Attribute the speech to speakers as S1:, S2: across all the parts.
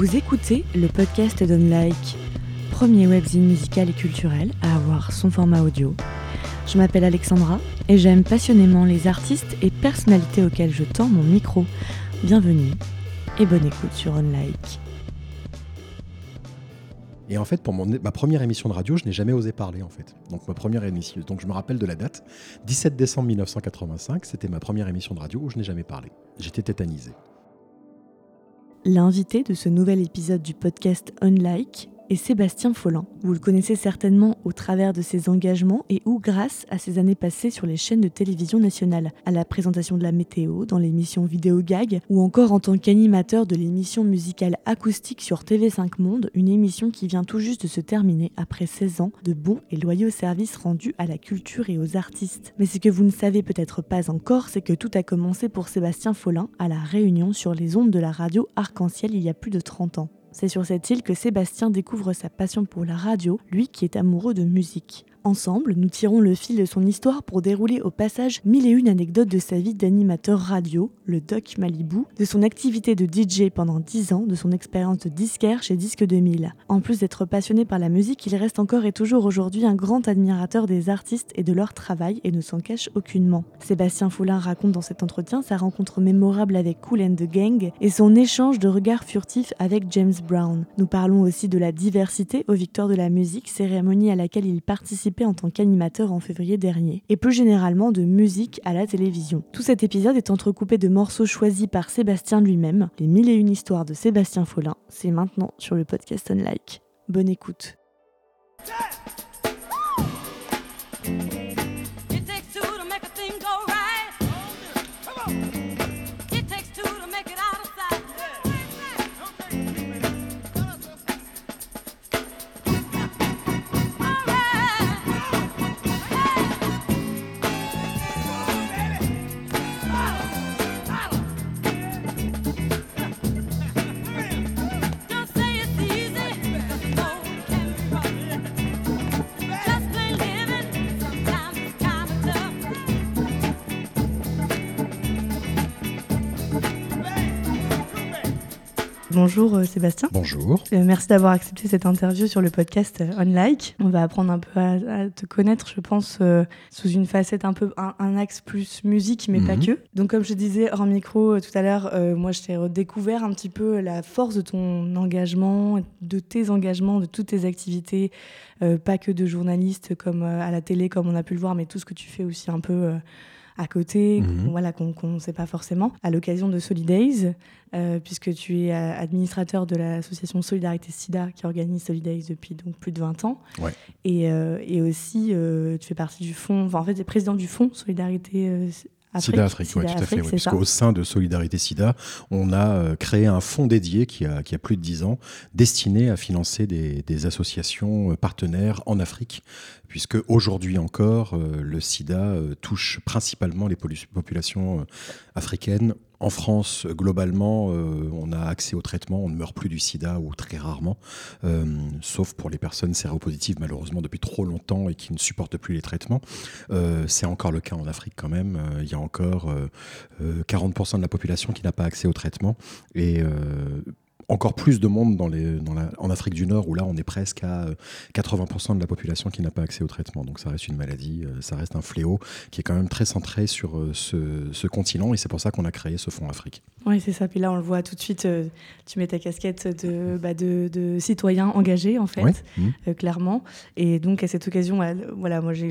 S1: Vous écoutez le podcast d'Unlike, premier webzine musical et culturel à avoir son format audio. Je m'appelle Alexandra et j'aime passionnément les artistes et personnalités auxquels je tends mon micro. Bienvenue et bonne écoute sur Unlike.
S2: Et en fait, pour ma première émission de radio, je n'ai jamais osé parler en fait. Donc ma première émission, donc je me rappelle de la date, 17 décembre 1985, c'était ma première émission de radio où je n'ai jamais parlé. J'étais tétanisé.
S1: L'invité de ce nouvel épisode du podcast Unlike est Sébastien Follin. Vous le connaissez certainement au travers de ses engagements et ou grâce à ses années passées sur les chaînes de télévision nationales, à la présentation de la météo, dans l'émission Vidéo Gag, ou encore en tant qu'animateur de l'émission musicale acoustique sur TV5 Monde, une émission qui vient tout juste de se terminer après 16 ans de bons et loyaux services rendus à la culture et aux artistes. Mais ce que vous ne savez peut-être pas encore, c'est que tout a commencé pour Sébastien Follin à la Réunion sur les ondes de la radio Arc-en-Ciel il y a plus de 30 ans. C'est sur cette île que Sébastien découvre sa passion pour la radio, lui qui est amoureux de musique. Ensemble, nous tirons le fil de son histoire pour dérouler au passage mille et une anecdotes de sa vie d'animateur radio, le Doc Malibu, de son activité de DJ pendant 10 ans, de son expérience de disquaire chez Disque 2000. En plus d'être passionné par la musique, il reste encore et toujours aujourd'hui un grand admirateur des artistes et de leur travail et ne s'en cache aucunement. Sébastien Foulin raconte dans cet entretien sa rencontre mémorable avec Cool and the Gang et son échange de regards furtifs avec James Brown. Nous parlons aussi de la diversité aux Victoires de la musique, cérémonie à laquelle il participe en tant qu'animateur en février dernier, et plus généralement de musique à la télévision. Tout cet épisode est entrecoupé de morceaux choisis par Sébastien lui-même, les mille et une histoires de Sébastien Follin, c'est maintenant sur le podcast Unlike. Bonne écoute. Bonjour euh, Sébastien.
S2: Bonjour.
S1: Euh, merci d'avoir accepté cette interview sur le podcast euh, Unlike. On va apprendre un peu à, te connaître, je pense, sous une facette un peu, un, axe plus musique, mais pas mhm. que. Donc comme je disais hors micro tout à l'heure, moi je t'ai redécouvert un petit peu la force de ton engagement, de tes engagements, de toutes tes activités, pas que de journaliste comme à la télé, comme on a pu le voir, mais tout ce que tu fais aussi un peu à côté, mhm. voilà, qu'on ne sait pas forcément, à l'occasion de Solidays, euh, puisque tu es euh, administrateur de l'association Solidarité SIDA qui organise Solidays depuis donc plus de 20 ans. Et, euh, et, aussi, tu fais partie du fonds, enfin, en fait, tu es président du fonds Solidarité
S2: SIDA Afrique, oui, tout à fait. parce qu'au sein de Solidarité SIDA, on a créé un fonds dédié qui a, qui a plus de 10 ans, destiné à financer des, des associations partenaires en Afrique puisque aujourd'hui encore, euh, le sida euh, touche principalement les populations euh, africaines. En France, globalement, on a accès au traitement, on ne meurt plus du sida ou très rarement, sauf pour les personnes séropositives, malheureusement, depuis trop longtemps et qui ne supportent plus les traitements. C'est encore le cas en Afrique quand même. Il y a encore 40% de la population qui n'a pas accès au traitement. Et encore plus de monde dans les, dans la, en Afrique du Nord, où là, on est presque à 80% euh, de la population qui n'a pas accès au traitement. Donc ça reste une maladie, euh, ça reste un fléau qui est quand même très centré sur euh, ce, ce continent, et c'est pour ça qu'on a créé ce Fonds Afrique.
S1: Oui, c'est ça. Puis là, on le voit tout de suite, tu mets ta casquette de, bah, de, de, citoyen engagé, en fait, mmh. clairement. Et donc, à cette occasion, voilà, moi, je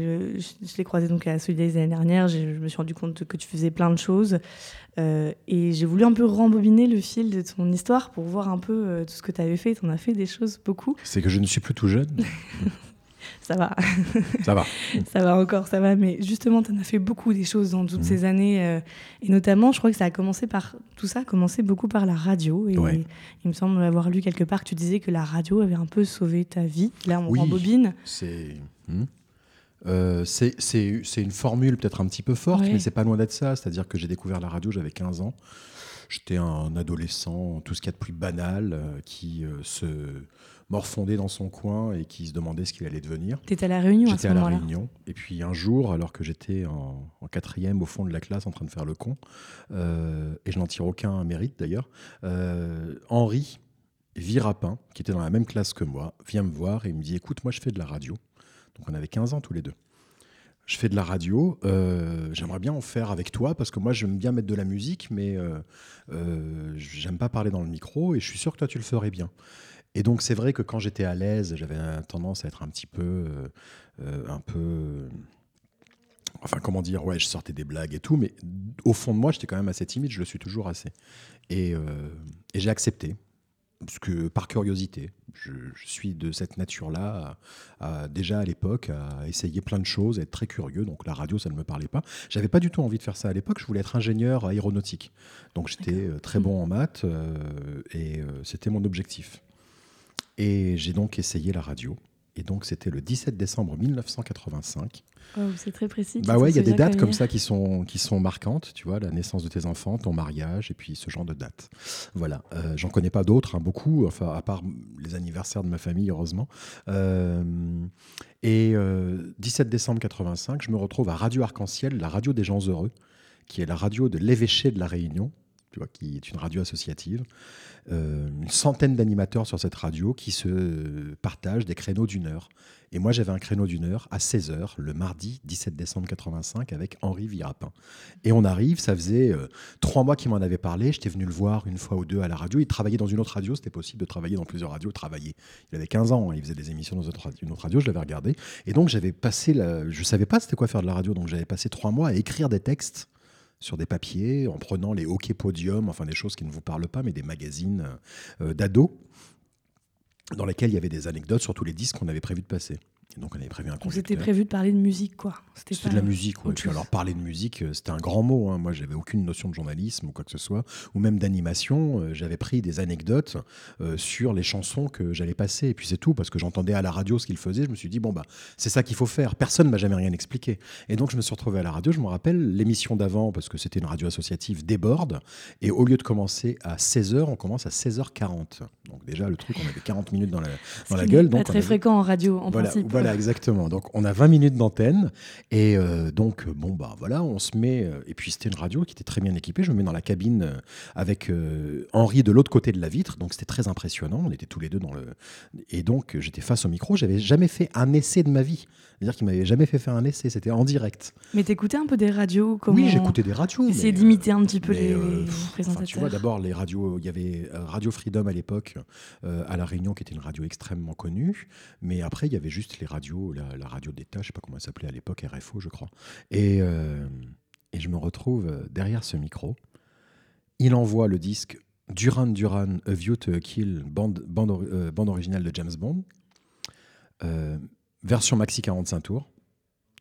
S1: l'ai croisé donc à Solidaires l'année dernière, je me suis rendu compte que tu faisais plein de choses. Euh, et j'ai voulu un peu rembobiner le fil de ton histoire pour voir un peu euh, tout ce que tu avais fait. Tu en as fait des choses beaucoup.
S2: C'est que je ne suis plus tout jeune.
S1: ça va.
S2: ça va.
S1: ça va encore, ça va. Mais justement, tu en as fait beaucoup des choses dans toutes mmh. ces années. Euh, et notamment, je crois que ça a commencé par. Tout ça a commencé beaucoup par la radio. Et il me semble avoir lu quelque part que tu disais que la radio avait un peu sauvé ta vie. Là, on rembobine.
S2: C'est. Mmh. Euh, c'est une formule peut-être un petit peu forte, mais c'est pas loin d'être ça. C'est-à-dire que j'ai découvert la radio, j'avais 15 ans. J'étais un adolescent, tout ce qu'il y a de plus banal, euh, qui euh, se morfondait dans son coin et qui se demandait ce qu'il allait devenir.
S1: Tu étais à la Réunion
S2: J'étais à, la Réunion. Et puis un jour, alors que j'étais en, quatrième au fond de la classe en train de faire le con, et je n'en tire aucun mérite d'ailleurs, Henri, Virapin, qui était dans la même classe que moi, vient me voir et me dit Écoute, moi je fais de la radio. Donc on avait 15 ans tous les deux. Je fais de la radio, euh, j'aimerais bien en faire avec toi parce que moi j'aime bien mettre de la musique, mais euh, euh, j'aime pas parler dans le micro et je suis sûr que toi tu le ferais bien. Et donc c'est vrai que quand j'étais à l'aise, j'avais tendance à être un petit peu, un peu, enfin comment dire, ouais, je sortais des blagues et tout, mais au fond de moi j'étais quand même assez timide, je le suis toujours assez. et j'ai accepté parce que par curiosité, je, suis de cette nature-là, déjà à l'époque, à essayer plein de choses, à être très curieux. Donc la radio, ça ne me parlait pas. J'avais pas du tout envie de faire ça à l'époque. Je voulais être ingénieur aéronautique. Donc j'étais euh, très bon mmh. en maths euh, et euh, c'était mon objectif. Et j'ai donc essayé la radio. Et donc, c'était le 17 décembre 1985.
S1: c'est très précis.
S2: Bah ouais, il y a des dates comme ça qui sont, qui sont marquantes, tu vois, la naissance de tes enfants, ton mariage, et puis ce genre de dates. Voilà. Euh, J'en connais pas d'autres, hein, beaucoup, enfin, à part les anniversaires de ma famille, heureusement. Euh, et 17 euh, décembre 85, je me retrouve à Radio Arc-en-Ciel, la radio des gens heureux, qui est la radio de l'évêché de la Réunion, tu vois, qui est une radio associative. Euh, une centaine d'animateurs sur cette radio qui se partagent des créneaux d'une heure. Et moi, j'avais un créneau d'une heure à 16h, le mardi 17 décembre 85, avec Henri Virapin. Et on arrive, ça faisait euh, trois mois qu'il m'en avait parlé. J'étais venu le voir une fois ou deux à la radio. Il travaillait dans une autre radio. C'était possible de travailler dans plusieurs radios. Travailler. Il avait 15 ans. Hein. il faisait des émissions dans une autre radio. Je l'avais regardé. Et donc, j'avais passé. La... Je savais pas c'était quoi faire de la radio. Donc, j'avais passé trois mois à écrire des textes sur des papiers, en prenant les hockey podium, enfin des choses qui ne vous parlent pas, mais des magazines euh, d'ados, dans lesquels il y avait des anecdotes sur tous les disques qu'on avait prévu de passer donc on avait prévu un concert.
S1: C'était prévu de parler de musique, quoi.
S2: C'était de la musique, ouais. alors parler de musique, euh, c'était un grand mot. Hein. Moi, j'avais aucune notion de journalisme ou quoi que ce soit, ou même d'animation. Euh, j'avais pris des anecdotes euh, sur les chansons que j'allais passer, et puis c'est tout, parce que j'entendais à la radio ce qu'ils faisaient. Je me suis dit bon bah c'est ça qu'il faut faire. Personne m'a jamais rien expliqué. Et donc je me suis retrouvé à la radio. Je me rappelle l'émission d'avant, parce que c'était une radio associative, déborde, et au lieu de commencer à 16h, on commence à 16h40. Donc déjà le truc, on avait 40 minutes dans la, dans la gueule.
S1: Pas très fréquent en radio, en
S2: voilà,
S1: principe.
S2: Voilà, exactement. Donc, on a 20 minutes d'antenne. Et euh, donc, bon, bah voilà, on se met. Euh, et puis, c'était une radio qui était très bien équipée. Je me mets dans la cabine euh, avec Henri de l'autre côté de la vitre. Donc, c'était très impressionnant. On était tous les deux dans le. Et donc, j'étais face au micro. J'avais jamais fait un essai de ma vie. C'est-à-dire qu'il m'avait jamais fait faire un essai. C'était en direct.
S1: Mais t'écoutais un peu des radios comment...
S2: Oui, j'écoutais des radios.
S1: Essayer d'imiter un petit peu les, présentateurs.
S2: Tu vois, d'abord, les radios. Il y avait Radio Freedom à l'époque, à La Réunion, qui était une radio extrêmement connue. Mais après, il y avait juste les radios, la, radio d'État, je sais pas comment elle s'appelait à l'époque, RFO, je crois. Et, euh, et, je me retrouve euh, derrière ce micro. Il envoie le disque Duran Duran, A View to a Kill, bande, bande, euh, bande originale de James Bond, version maxi 45 tours.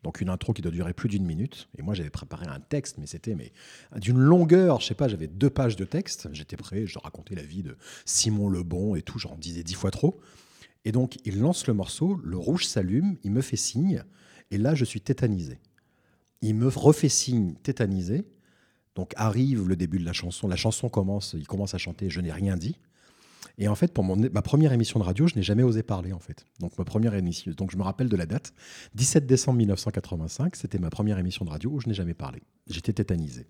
S2: Donc une intro qui doit durer plus d'une minute. Et moi j'avais préparé un texte, mais c'était mais d'une longueur, je sais pas, j'avais deux pages de texte. J'étais prêt, je racontais la vie de Simon Lebon et tout, j'en disais dix fois trop. Et donc, il lance le morceau, le rouge s'allume, il me fait signe, et là, je suis tétanisé. Il me refait signe tétanisé. Donc arrive le début de la chanson. La chanson commence, il commence à chanter Je n'ai rien dit. Et en fait, pour ma première émission de radio, je n'ai jamais osé parler, en fait. Donc, ma première émission, donc je me rappelle de la date. 17 décembre 1985, c'était ma première émission de radio où je n'ai jamais parlé. J'étais tétanisé.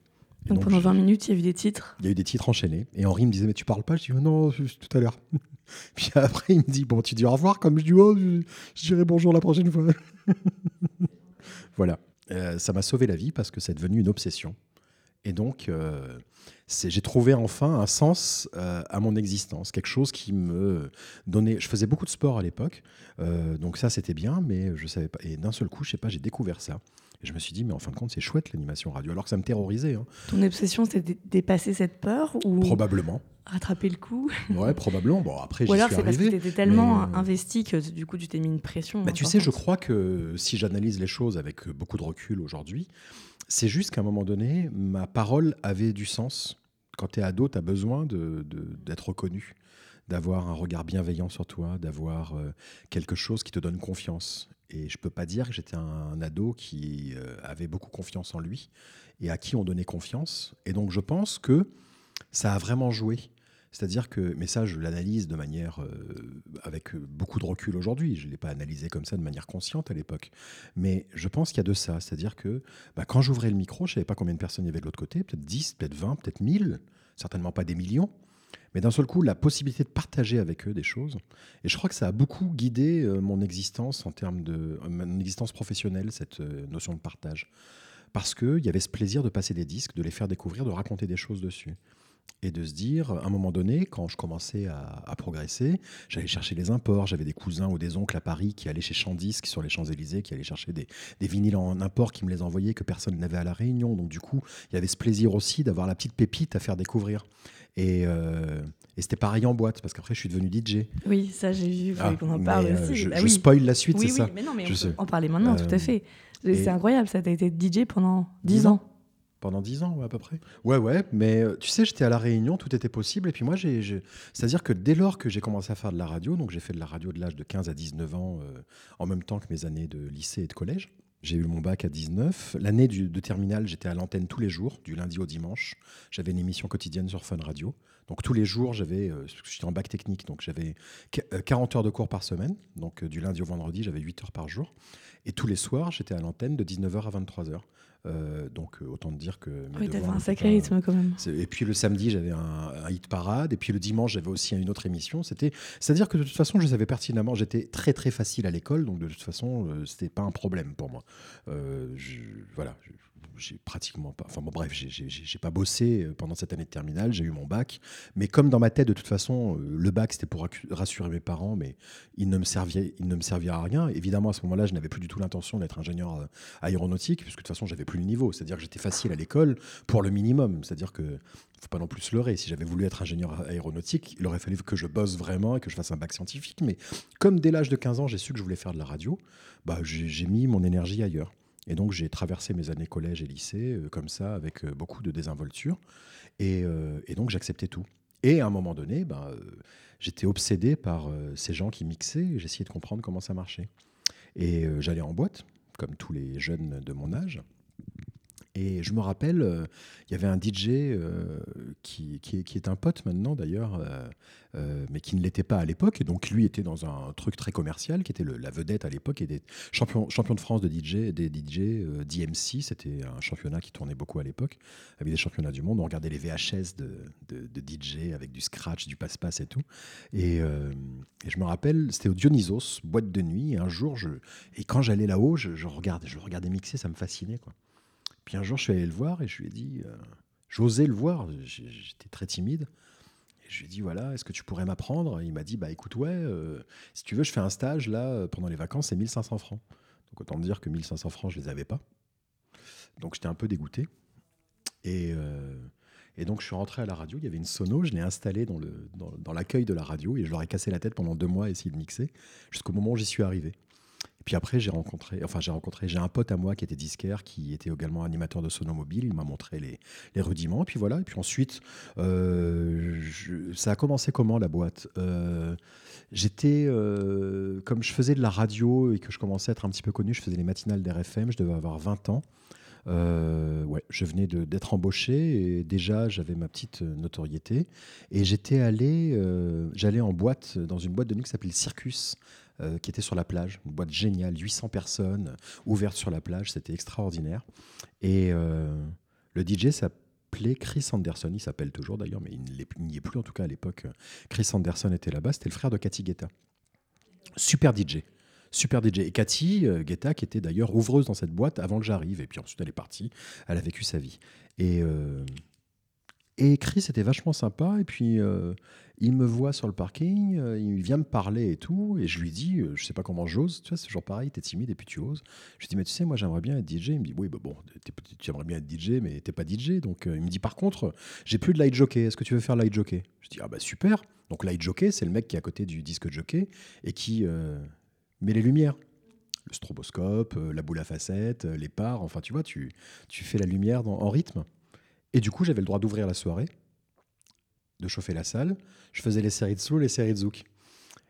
S1: Donc, pendant 20 minutes, il y a eu des titres
S2: Il y a eu des titres enchaînés. Et Henri me disait, mais tu parles pas? Je dis, oh non, tout à l'heure. Puis après, il me dit, bon, tu dis au revoir, comme je dis, oh, je, dirai bonjour la prochaine fois. voilà. Euh, ça m'a sauvé la vie parce que c'est devenu une obsession. Et donc, euh, j'ai trouvé enfin un sens euh, à mon existence, quelque chose qui me donnait. Je faisais beaucoup de sport à l'époque, donc ça c'était bien, mais je savais pas. Et d'un seul coup, je sais pas, j'ai découvert ça. Et je me suis dit, mais en fin de compte, c'est chouette l'animation radio, alors que ça me terrorisait. Hein.
S1: Ton obsession, c'était de dépasser cette peur ou
S2: Probablement.
S1: Rattraper le coup?
S2: Ouais, probablement. Bon, après,
S1: Ou alors c'est parce que tu étais tellement euh, investi que du coup, tu t'es mis une pression.
S2: Bah, tu sais, je crois que si j'analyse les choses avec beaucoup de recul aujourd'hui, c'est juste qu'à un moment donné, ma parole avait du sens. Quand tu es ado, tu as besoin d'être de, reconnu d'avoir un regard bienveillant sur toi, d'avoir euh, quelque chose qui te donne confiance. Et je peux pas dire que j'étais un, ado qui euh, avait beaucoup confiance en lui et à qui on donnait confiance. Et donc je pense que ça a vraiment joué. C'est-à-dire que, mais ça, je l'analyse de manière euh, avec beaucoup de recul aujourd'hui. Je ne l'ai pas analysé comme ça de manière consciente à l'époque. Mais je pense qu'il y a de ça. C'est-à-dire que bah, quand j'ouvrais le micro, je ne savais pas combien de personnes il y avait de l'autre côté, peut-être 10, peut-être 20, peut-être 1000, certainement pas des millions. Mais d'un seul coup, la possibilité de partager avec eux des choses. Et je crois que ça a beaucoup guidé euh, mon existence en termes de euh, mon existence professionnelle, cette euh, notion de partage. Parce qu'il y avait ce plaisir de passer des disques, de les faire découvrir, de raconter des choses dessus et de se dire, à un moment donné, quand je commençais à, progresser, j'allais chercher les imports. J'avais des cousins ou des oncles à Paris qui allaient chez Chandisque sur les Champs-Élysées, qui allaient chercher des, vinyles en import, qui me les envoyaient, que personne n'avait à La Réunion. Donc, du coup, il y avait ce plaisir aussi d'avoir la petite pépite à faire découvrir. Et, euh, c'était pareil en boîte, parce qu'après, je suis devenu DJ.
S1: Oui, ça, j'ai vu, ah, qu'on en parle
S2: euh,
S1: aussi.
S2: Je, bah spoil la suite, c'est ça.
S1: Oui, mais non, mais on peut en parler maintenant, tout à euh, fait. C'est incroyable, ça. Tu été DJ pendant 10 ans.
S2: Pendant 10 ans, à peu près. Ouais, ouais, mais euh, tu sais, j'étais à La Réunion, tout était possible. Et puis moi, c'est-à-dire que dès lors que j'ai commencé à faire de la radio, donc j'ai fait de la radio de l'âge de 15 à 19 ans, euh, en même temps que mes années de lycée et de collège. J'ai eu mon bac à 19. L'année de terminale, j'étais à l'antenne tous les jours, du lundi au dimanche. J'avais une émission quotidienne sur Fun Radio. Donc tous les jours, j'avais, euh, j'étais en bac technique, donc j'avais 40 heures de cours par semaine. Donc du lundi au vendredi, j'avais 8 heures par jour. Et tous les soirs, j'étais à l'antenne de 19h à 23h. Euh, donc euh, autant dire que.
S1: Oui, t'avais un sacré rythme quand même.
S2: Et puis le samedi, j'avais un, hit parade. Et puis le dimanche, j'avais aussi une autre émission. C'était, c'est-à-dire que de toute façon, je savais pertinemment. J'étais très très facile à l'école, donc de toute façon, euh, c'était pas un problème pour moi. Je, voilà, j'ai pratiquement pas. Enfin bon, bref, j'ai pas bossé pendant cette année de terminale. J'ai eu mon bac, mais comme dans ma tête, de toute façon, le bac c'était pour rassurer mes parents, mais il ne me servait, il ne me servira à rien. Évidemment, à ce moment-là, je n'avais plus du tout l'intention d'être ingénieur aéronautique, puisque de toute façon, j'avais plus le niveau. C'est-à-dire que j'étais facile à l'école pour le minimum. C'est-à-dire que faut pas non plus se leurrer. Si j'avais voulu être ingénieur aéronautique, il aurait fallu que je bosse vraiment et que je fasse un bac scientifique. Mais comme dès l'âge de 15 ans, j'ai su que je voulais faire de la radio, bah, j'ai mis mon énergie ailleurs. Et donc j'ai traversé mes années collège et lycée euh, comme ça, avec euh, beaucoup de désinvolture. Et, euh, et donc j'acceptais tout. Et à un moment donné, bah, j'étais obsédé par ces gens qui mixaient. J'essayais de comprendre comment ça marchait. Et j'allais en boîte, comme tous les jeunes de mon âge. Et je me rappelle, euh, il y avait un DJ euh, qui, qui, est, un pote maintenant d'ailleurs, euh, mais qui ne l'était pas à l'époque. Et donc lui était dans un truc très commercial, qui était la vedette à l'époque, et des champions, champion de France de DJ, des DJ d'IMC. C'était un championnat qui tournait beaucoup à l'époque, avec des championnats du monde. On regardait les VHS de, de, DJ avec du scratch, du passe-passe et tout. Et, je me rappelle, c'était au Dionysos, boîte de nuit. Et un jour, je, et quand j'allais là-haut, je, je, regardais, je regardais mixer, ça me fascinait. quoi. Puis un jour, je suis allé le voir et je lui ai dit, euh, j'osais le voir, j'étais très timide. Je lui ai dit, voilà, est-ce que tu pourrais m'apprendre? Il m'a dit, bah écoute, ouais, euh, si tu veux, je fais un stage là, pendant les vacances, c'est 1500 francs. Donc autant dire que 1500 francs, je les avais pas. Donc j'étais un peu dégoûté. Et, euh, et, donc je suis rentré à la radio, il y avait une sono, je l'ai installée dans l'accueil de la radio et je leur ai cassé la tête pendant deux mois à essayer de mixer, jusqu'au moment où j'y suis arrivé. Et puis après, j'ai rencontré, enfin j'ai rencontré, j'ai un pote à moi qui était disquaire, qui était également animateur de sonomobile. Il m'a montré les, rudiments. Et puis voilà. Et puis ensuite, euh, ça a commencé comment la boîte? Euh, J'étais, euh, comme je faisais de la radio et que je commençais à être un petit peu connu, je faisais les matinales d'RFM. Je devais avoir 20 ans. ouais, je venais d'être embauché et déjà j'avais ma petite notoriété. Et j'étais allé, j'allais en boîte, dans une boîte de nuit qui s'appelait Circus euh, qui était sur la plage, une boîte géniale, 800 personnes, ouverte sur la plage, c'était extraordinaire. Et euh, le DJ s'appelait Chris Anderson, il s'appelle toujours d'ailleurs, mais il n'y est plus en tout cas à l'époque. Chris Anderson était là-bas, c'était le frère de Cathy Guetta. Super DJ. Super DJ. Et Cathy euh, Guetta, qui était d'ailleurs ouvreuse dans cette boîte avant que j'arrive, et puis ensuite elle est partie, elle a vécu sa vie. Et, et Chris était vachement sympa, et puis il me voit sur le parking, euh, il vient me parler et tout, et je lui dis, euh, je sais pas comment j'ose, tu vois, c'est toujours pareil, t'es timide et puis tu oses. Je lui dis, mais tu sais, moi j'aimerais bien être DJ. Il me dit, oui, bah bon, tu aimerais bien être DJ, mais t'es pas DJ. Donc euh, il me dit, par contre, j'ai plus de light jockey, est-ce que tu veux faire light jockey? Je dis, ah bah super. Donc light jockey, c'est le mec qui est à côté du disque jockey et qui met les lumières. Le stroboscope, la boule à facettes, les parts, enfin tu vois, tu, tu fais la lumière en rythme. Et du coup, j'avais le droit d'ouvrir la soirée de chauffer la salle. Je faisais les séries de slow, les séries de zouk.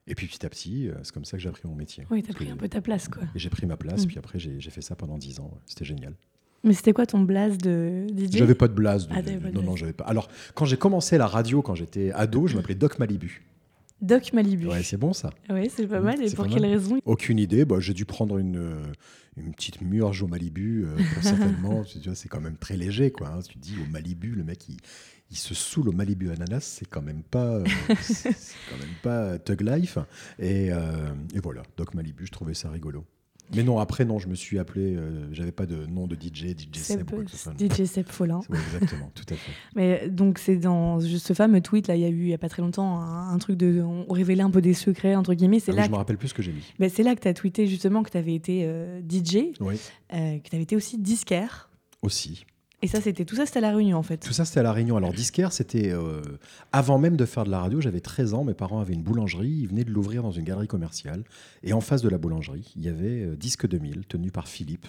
S2: Et puis petit à petit, euh, c'est comme ça que j'ai appris mon métier.
S1: Oui, tu as pris un peu ta place, quoi.
S2: Et j'ai pris ma place, mm. puis après, j'ai fait ça pendant 10 ans. C'était génial.
S1: Mais c'était quoi ton blaze de DJ
S2: J'avais pas de blaze. Ah, non, non, j'avais pas. Alors, quand j'ai commencé la radio, quand j'étais ado, je m'appelais Doc Malibu.
S1: Doc Malibu.
S2: Ouais, c'est bon ça.
S1: Ouais, c'est pas mal. Et pour quelle raison
S2: Aucune idée. Bah, j'ai dû prendre une, une petite murge au Malibu, euh, certainement. c'est quand même très léger, quoi. Hein. Tu te dis au Malibu, le mec, il, il se saoule au Malibu ananas, c'est quand même pas, euh, c'est quand même pas Tug Life. Et, euh, et, voilà, Doc Malibu, je trouvais ça rigolo. Mais non, après, non, je me suis appelé, euh, j'avais pas de nom de DJ, DJ Seb.
S1: DJ Seb Follin.
S2: exactement, tout à fait.
S1: Mais donc, c'est dans ce fameux tweet, là, il y a eu, il y a pas très longtemps, un, truc de. On révélait un peu des secrets, entre guillemets.
S2: C'est ah là je me rappelle plus ce que j'ai mis.
S1: c'est là que tu as tweeté justement que tu avais été DJ, oui. que tu avais été aussi disquaire.
S2: Aussi.
S1: Et ça, c'était tout ça, c'était à La Réunion en fait.
S2: Tout ça, c'était à La Réunion. Alors, disquaire, c'était euh, avant même de faire de la radio. J'avais 13 ans. Mes parents avaient une boulangerie. Ils venaient de l'ouvrir dans une galerie commerciale. Et en face de la boulangerie, il y avait euh, Disque 2000, tenu par Philippe,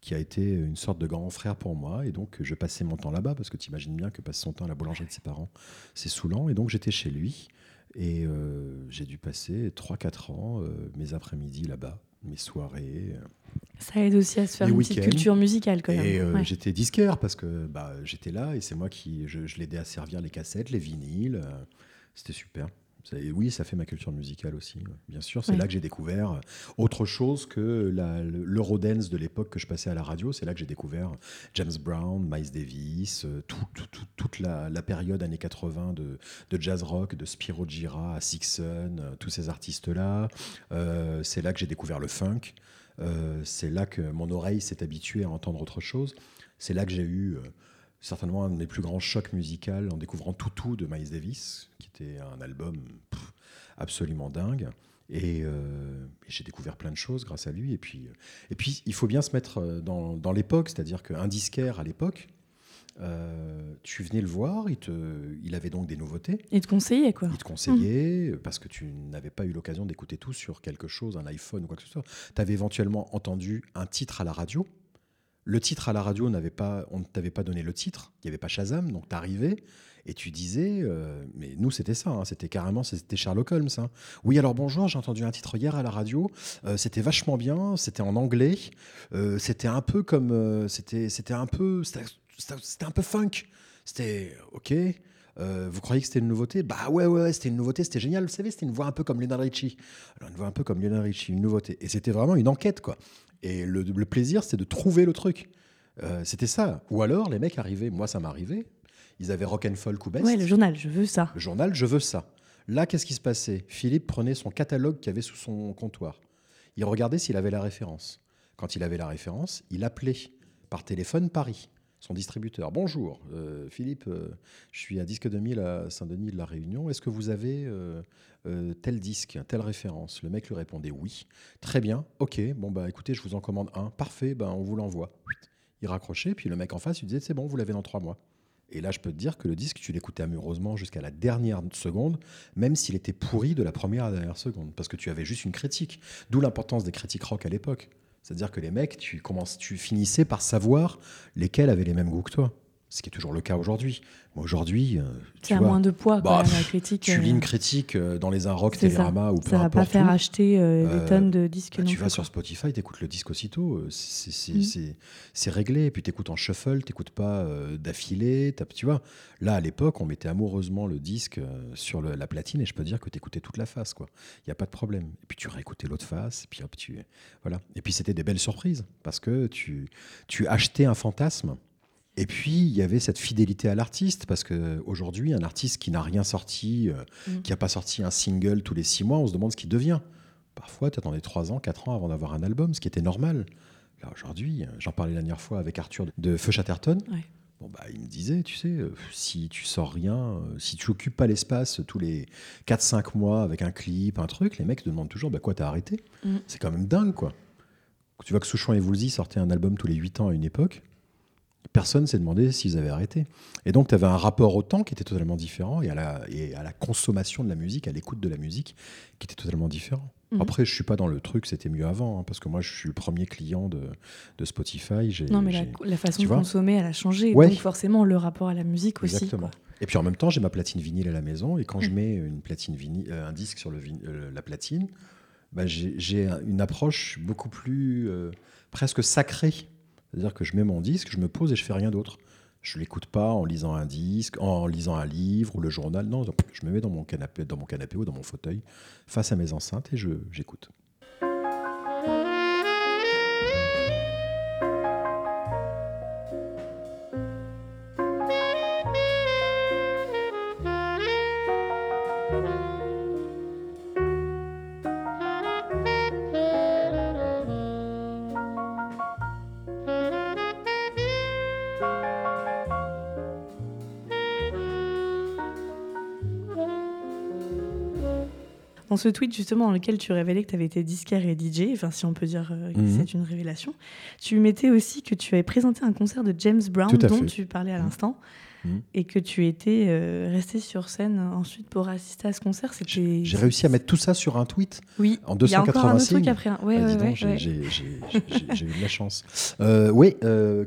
S2: qui a été une sorte de grand frère pour moi. Et donc, je passais mon temps là-bas parce que tu imagines bien que passer son temps à la boulangerie de ses parents, c'est saoulant. Et donc, j'étais chez lui. Et euh, j'ai dû passer 3-4 ans, mes après-midi là-bas, mes soirées.
S1: Ça aide aussi à se faire une petite culture musicale quand même.
S2: Et euh, j'étais disquaire parce que bah, j'étais là et c'est moi qui je, l'aidais à servir les cassettes, les vinyles. Euh, c'était super. Et oui, ça fait ma culture musicale aussi, bien sûr. C'est là que j'ai découvert euh, autre chose que l'Eurodance de l'époque que je passais à la radio. C'est là que j'ai découvert James Brown, Miles Davis, toute la, période années 80 de, jazz rock, de Spiro Gira à Sixon, tous ces artistes-là. c'est là que j'ai découvert le funk. Euh, c'est là que mon oreille s'est habituée à entendre autre chose. C'est là que j'ai eu euh, certainement un de mes plus grands chocs musicaux en découvrant Toutou de Miles Davis, qui était un album absolument dingue. Euh, et, j'ai découvert plein de choses grâce à lui. Et puis, et puis il faut bien se mettre dans, dans l'époque, c'est-à-dire qu'un disquaire à l'époque, euh, tu venais le voir, il, te, il avait donc des nouveautés.
S1: Il te conseillait quoi
S2: Il te conseillait mmh. parce que tu n'avais pas eu l'occasion d'écouter tout sur quelque chose, un iPhone ou quoi que ce soit. Tu avais éventuellement entendu un titre à la radio. Le titre à la radio, n'avait pas, on ne t'avait pas donné le titre, il n'y avait pas Shazam, donc tu arrivais et tu disais, euh, mais nous c'était ça, hein, c'était carrément, c'était Sherlock Holmes. Hein. Oui, alors bonjour, j'ai entendu un titre hier à la radio, euh, c'était vachement bien, c'était en anglais, c'était un peu comme, c'était, c'était un peu, c'était un peu funk. C'était OK. Euh, vous croyez que c'était une nouveauté? Bah ouais, ouais, c'était une nouveauté, c'était génial. Vous savez, c'était une voix un peu comme Lionel Richie. Alors, une voix un peu comme Lionel Richie, une nouveauté. Et c'était vraiment une enquête, quoi. Et le, plaisir, c'était de trouver le truc. Euh, c'était ça. Ou alors, les mecs arrivaient, moi ça m'arrivait, ils avaient rock and folk ou best.
S1: Ouais, le journal, je veux ça.
S2: Le journal, je veux ça. Là, qu'est-ce qui se passait? Philippe prenait son catalogue qu'il avait sous son comptoir. Il regardait s'il avait la référence. Quand il avait la référence, il appelait par téléphone Paris son distributeur. Bonjour, euh, Philippe, euh, je suis à Disque 2000 à Saint-Denis de la Réunion. Est-ce que vous avez euh, tel disque, telle référence? Le mec lui répondait oui. Très bien, ok, bon bah écoutez, je vous en commande un. Parfait, ben, on vous l'envoie. Il raccrochait, puis le mec en face lui disait c'est bon, vous l'avez dans trois mois. Et là, je peux te dire que le disque, tu l'écoutais amoureusement jusqu'à la dernière seconde, même s'il était pourri de la première à la dernière seconde, parce que tu avais juste une critique. D'où l'importance des critiques rock à l'époque. C'est-à-dire que les mecs, tu, commences, tu finissais par savoir lesquels avaient les mêmes goûts que toi. Ce qui est toujours le cas aujourd'hui. Aujourd'hui, euh,
S1: tu as moins de poids bah, la critique.
S2: Tu lis une euh, critique euh, dans les Inrock, Télérama ou peu
S1: Ça va pas faire acheter des tonnes de disques. Bah,
S2: tu vas sur Spotify, tu écoutes le disque aussitôt. C'est réglé. Et puis tu écoutes en shuffle, tu n'écoutes pas d'affilée. Tu vois, là, à l'époque, on mettait amoureusement le disque sur la platine et je peux dire que tu écoutais toute la face. Il n'y a pas de problème. Et puis tu réécoutais l'autre face. Et puis hop, tu. Voilà. Et puis c'était des belles surprises parce que tu, tu achetais un fantasme et puis, il y avait cette fidélité à l'artiste, parce qu'aujourd'hui, un artiste qui n'a rien sorti, euh, mm. qui n'a pas sorti un single tous les six mois, on se demande ce qu'il devient. Parfois, tu attendais trois ans, quatre ans avant d'avoir un album, ce qui était normal. Là, aujourd'hui, euh, j'en parlais la dernière fois avec Arthur de Feu Chatterton. Bon, bah, il me disait, tu sais, euh, si tu sors rien, si tu occupes pas l'espace tous les 4-5 mois avec un clip, un truc, les mecs te demandent toujours, bah quoi, t'as arrêté? Mm. C'est quand même dingue, quoi. Tu vois que Souchon et Woolsey sortaient un album tous les 8 ans à une époque personne s'est demandé s'ils avaient arrêté. Et donc, tu avais un rapport au temps qui était totalement différent et à la, et à la consommation de la musique, à l'écoute de la musique qui était totalement différent. Mhm. Après, je suis pas dans le truc, c'était mieux avant, hein, parce que moi, je suis le premier client de, de Spotify.
S1: Non, mais la, façon de consommer, elle a changé. Donc, forcément, le rapport à la musique aussi. Exactement.
S2: Et puis en même temps, j'ai ma platine vinyle à la maison, et quand je mhm. mets une platine vinyle, euh, un disque sur le euh, la platine, bah, j'ai une approche beaucoup plus euh, presque sacrée c'est-à-dire que je mets mon disque, je me pose et je fais rien d'autre. Je l'écoute pas en lisant un disque, en lisant un livre ou le journal. Non, je me mets dans mon canapé, dans mon canapé ou dans mon fauteuil, face à mes enceintes et j'écoute.
S1: Dans ce tweet justement dans lequel tu révélais que tu avais été disquaire et DJ, enfin si on peut dire euh, que mhm. c'est une révélation, tu mettais aussi que tu avais présenté un concert de James Brown dont tu parlais à l'instant. Mhm. et que tu étais euh, resté sur scène ensuite pour assister à ce concert.
S2: J'ai réussi à mettre tout ça sur un tweet
S1: oui.
S2: en 280 Il y a encore un autre truc
S1: après. Ouais, ah, ouais,
S2: j'ai eu de la chance. Euh, oui,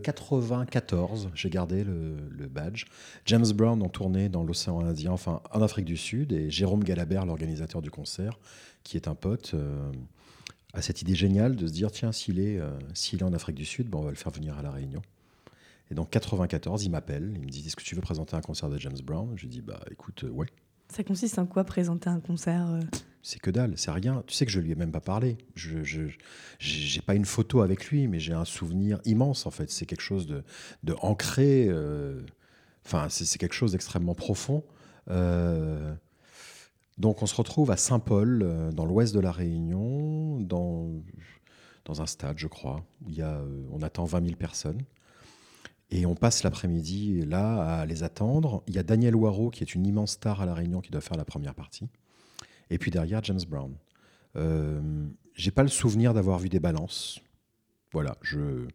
S2: 94, euh, j'ai gardé le, le, badge. James Brown en tournée dans l'océan Indien, enfin en Afrique du Sud, et Jérôme Galabert, l'organisateur du concert, qui est un pote a cette idée géniale de se dire tiens, s'il est, s'il est en Afrique du Sud, bon, on va le faire venir à La Réunion. Et donc 94, il m'appelle, il me dit Est-ce que tu veux présenter un concert de James Brown? Je lui dis Bah écoute, euh, ouais.
S1: Ça consiste en quoi présenter un concert euh?
S2: C'est que dalle, c'est rien. Tu sais que je lui ai même pas parlé. Je j'ai pas une photo avec lui, mais j'ai un souvenir immense en fait. C'est quelque chose de, de ancré. Euh, enfin, c'est quelque chose d'extrêmement profond. donc on se retrouve à Saint-Paul, dans l'ouest de la Réunion, dans, dans un stade, je crois. Où il y a, on attend 20 000 personnes. Et on passe l'après-midi là à les attendre. Il y a Daniel Waro, qui est une immense star à La Réunion, qui doit faire la première partie. Et puis derrière, James Brown. Euh, j'ai pas le souvenir d'avoir vu des balances. Voilà, je,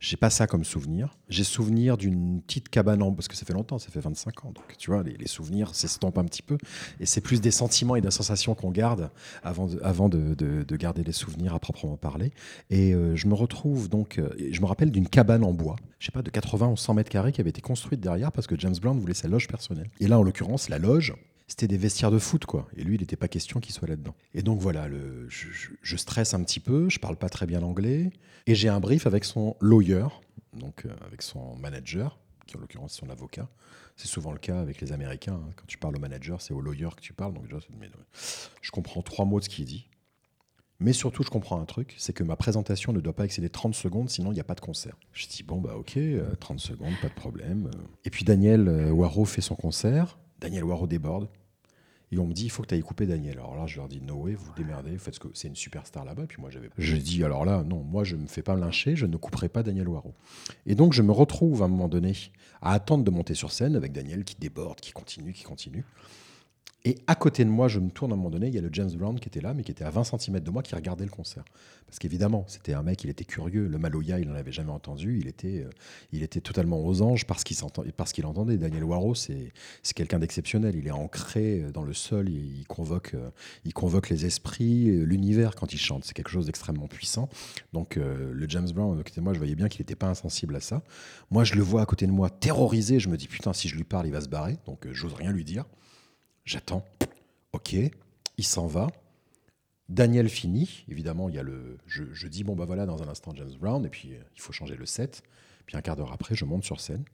S2: j'ai pas ça comme souvenir. J'ai souvenir d'une petite cabane en parce que ça fait longtemps, ça fait 25 ans. Donc tu vois, les, souvenirs s'estompent un petit peu. Et c'est plus des sentiments et des sensations qu'on garde avant, de, avant de, de, garder les souvenirs à proprement parler. Et euh, je me retrouve donc, euh, je me rappelle d'une cabane en bois, je sais pas, de 80 ou 100 mètres carrés qui avait été construite derrière parce que James Brown voulait sa loge personnelle. Et là, en l'occurrence, la loge, c'était des vestiaires de foot, quoi. Et lui, il n'était pas question qu'il soit là-dedans. Et donc voilà, le, je, stresse un petit peu, je parle pas très bien l'anglais, et j'ai un brief avec son lawyer, donc euh, avec son manager, qui en l'occurrence son avocat. C'est souvent le cas avec les Américains. Hein. Quand tu parles au manager, c'est au lawyer que tu parles. Donc je comprends trois mots de ce qu'il dit. Mais surtout, je comprends un truc, c'est que ma présentation ne doit pas excéder 30 secondes, sinon il n'y a pas de concert. Je dis, bon, bah ok, 30 euh, secondes, pas de problème. Et puis Daniel euh, Waro fait son concert. Daniel Waro déborde. Et on me dit, il faut que tu ailles couper Daniel. Alors là, je leur dis, no way, vous démerdez, faites ce que c'est une superstar là-bas. Puis moi, j'avais. Je dis, alors là, non, moi, je ne me fais pas lyncher, je ne couperai pas Daniel Waro. Et donc, je me retrouve à un moment donné à attendre de monter sur scène avec Daniel qui déborde, qui continue, qui continue. Et à côté de moi, je me tourne à un moment donné, il y a le James Brown qui était là, mais qui était à 20 cm de moi, qui regardait le concert. Parce qu'évidemment, c'était un mec, il était curieux. Le Maloya, il n'en avait jamais entendu. Il était, euh, il était totalement aux anges parce qu'il entendait. Daniel Waro, c'est quelqu'un d'exceptionnel. Il est ancré euh, dans le sol. Il, convoque, euh, il convoque les esprits, l'univers quand il chante. C'est quelque chose d'extrêmement puissant. Donc, le James Brown, à côté de moi, je voyais bien qu'il n'était pas insensible à ça. Moi, je le vois à côté de moi, terrorisé. Je me dis, putain, si je lui parle, il va se barrer. Donc, j'ose rien lui dire. J'attends. Ok, il s'en va. Daniel finit. Évidemment, il y a le. Je, dis bon bah voilà dans un instant James Brown et puis euh, il faut changer le set. Puis un quart d'heure après, je monte sur scène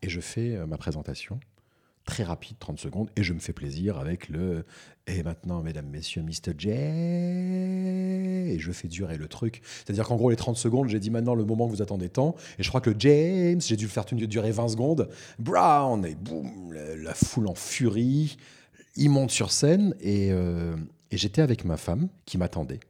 S2: et je fais euh, ma présentation très rapide, 30 secondes, et je me fais plaisir avec le et maintenant, mesdames, messieurs, Mr. J. Et je fais durer le truc. C'est-à-dire qu'en gros, les 30 secondes, j'ai dit maintenant le moment que vous attendez tant. Et je crois que James, j'ai dû le faire durer 20 secondes. Brown, et boum, la foule en furie il monte sur scène euh, et, j'étais avec ma femme qui m'attendait.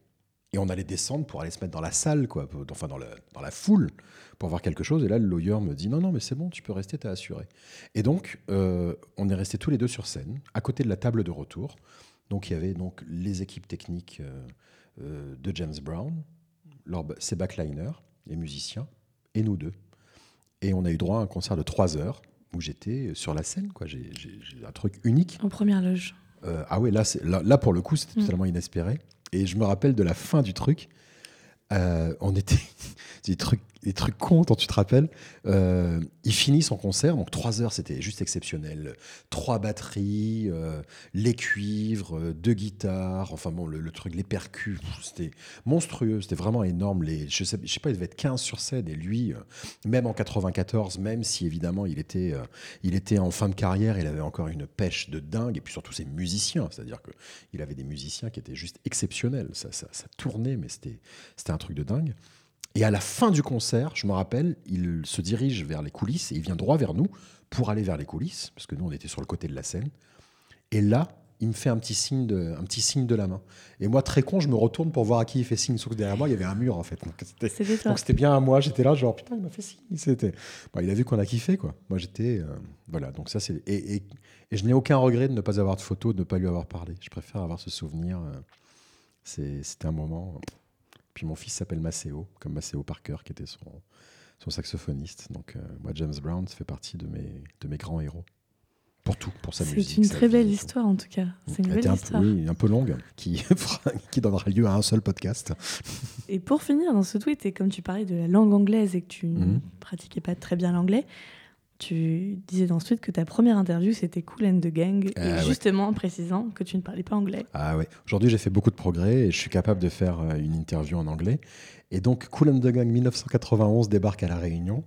S2: Et on allait descendre pour aller se mettre dans la salle, quoi, enfin dans, la foule, pour voir quelque chose. Et là, le lawyer me dit Non, non, mais c'est bon, tu peux rester, t'es assuré. Et donc, euh, on est restés tous les deux sur scène, à côté de la table de retour. Donc, il y avait donc les équipes techniques euh, de James Brown, ses backliners, les musiciens, et nous deux. Et on a eu droit à un concert de trois heures où j'étais sur la scène. quoi. J'ai un truc unique.
S1: En première loge.
S2: Euh, ah ouais, là, là, là, pour le coup, c'était mm. totalement inespéré. Et je me rappelle de la fin du truc. Euh, on était des trucs des trucs cons dont tu te rappelles. Euh, il finit son concert, donc trois heures, c'était juste exceptionnel. Trois batteries, euh, les cuivres, euh, deux guitares, enfin bon, le, truc, les percus, c'était monstrueux, c'était vraiment énorme. Les, je, sais, sais pas, il devait être 15 sur scène, et lui, même en 94, même si évidemment il était, il était en fin de carrière, il avait encore une pêche de dingue, et puis surtout ses musiciens, c'est-à-dire qu'il avait des musiciens qui étaient juste exceptionnels. Ça, ça, ça tournait, mais c'était un truc de dingue. Et à la fin du concert, je me rappelle, il se dirige vers les coulisses et il vient droit vers nous pour aller vers les coulisses, parce que nous, on était sur le côté de la scène. Et là, il me fait un petit signe de, un petit signe de la main. Et moi, très con, je me retourne pour voir à qui il fait signe. Sauf que derrière moi, il y avait un mur, en fait. Donc c'était bien à moi. J'étais là, genre, putain, il m'a fait signe. C'était... il a vu qu'on a kiffé, quoi. Moi, j'étais. Euh, voilà, donc ça, c'est. Et, et, je n'ai aucun regret de ne pas avoir de photo, de ne pas lui avoir parlé. Je préfère avoir ce souvenir. Euh, c'était un moment. Puis mon fils s'appelle Maceo, comme Maceo Parker, qui était son, son saxophoniste. Donc, euh, moi, James Brown, fait partie de mes, de mes grands héros. Pour tout, pour sa musique.
S1: C'est une très belle histoire, en tout cas. C'est une belle histoire.
S2: oui, un peu longue, qui, qui donnera lieu à un seul podcast.
S1: Et pour finir, dans ce tweet, et comme tu parlais de la langue anglaise et que tu ne mhm. pratiquais pas très bien l'anglais, tu disais tweet que ta première interview, c'était Cool and the Gang, ah justement en précisant que tu ne parlais pas anglais.
S2: Ah ouais. Aujourd'hui, j'ai fait beaucoup de progrès et je suis capable de faire euh, une interview en anglais. Et donc, Cool and the Gang 1991 débarque à La Réunion.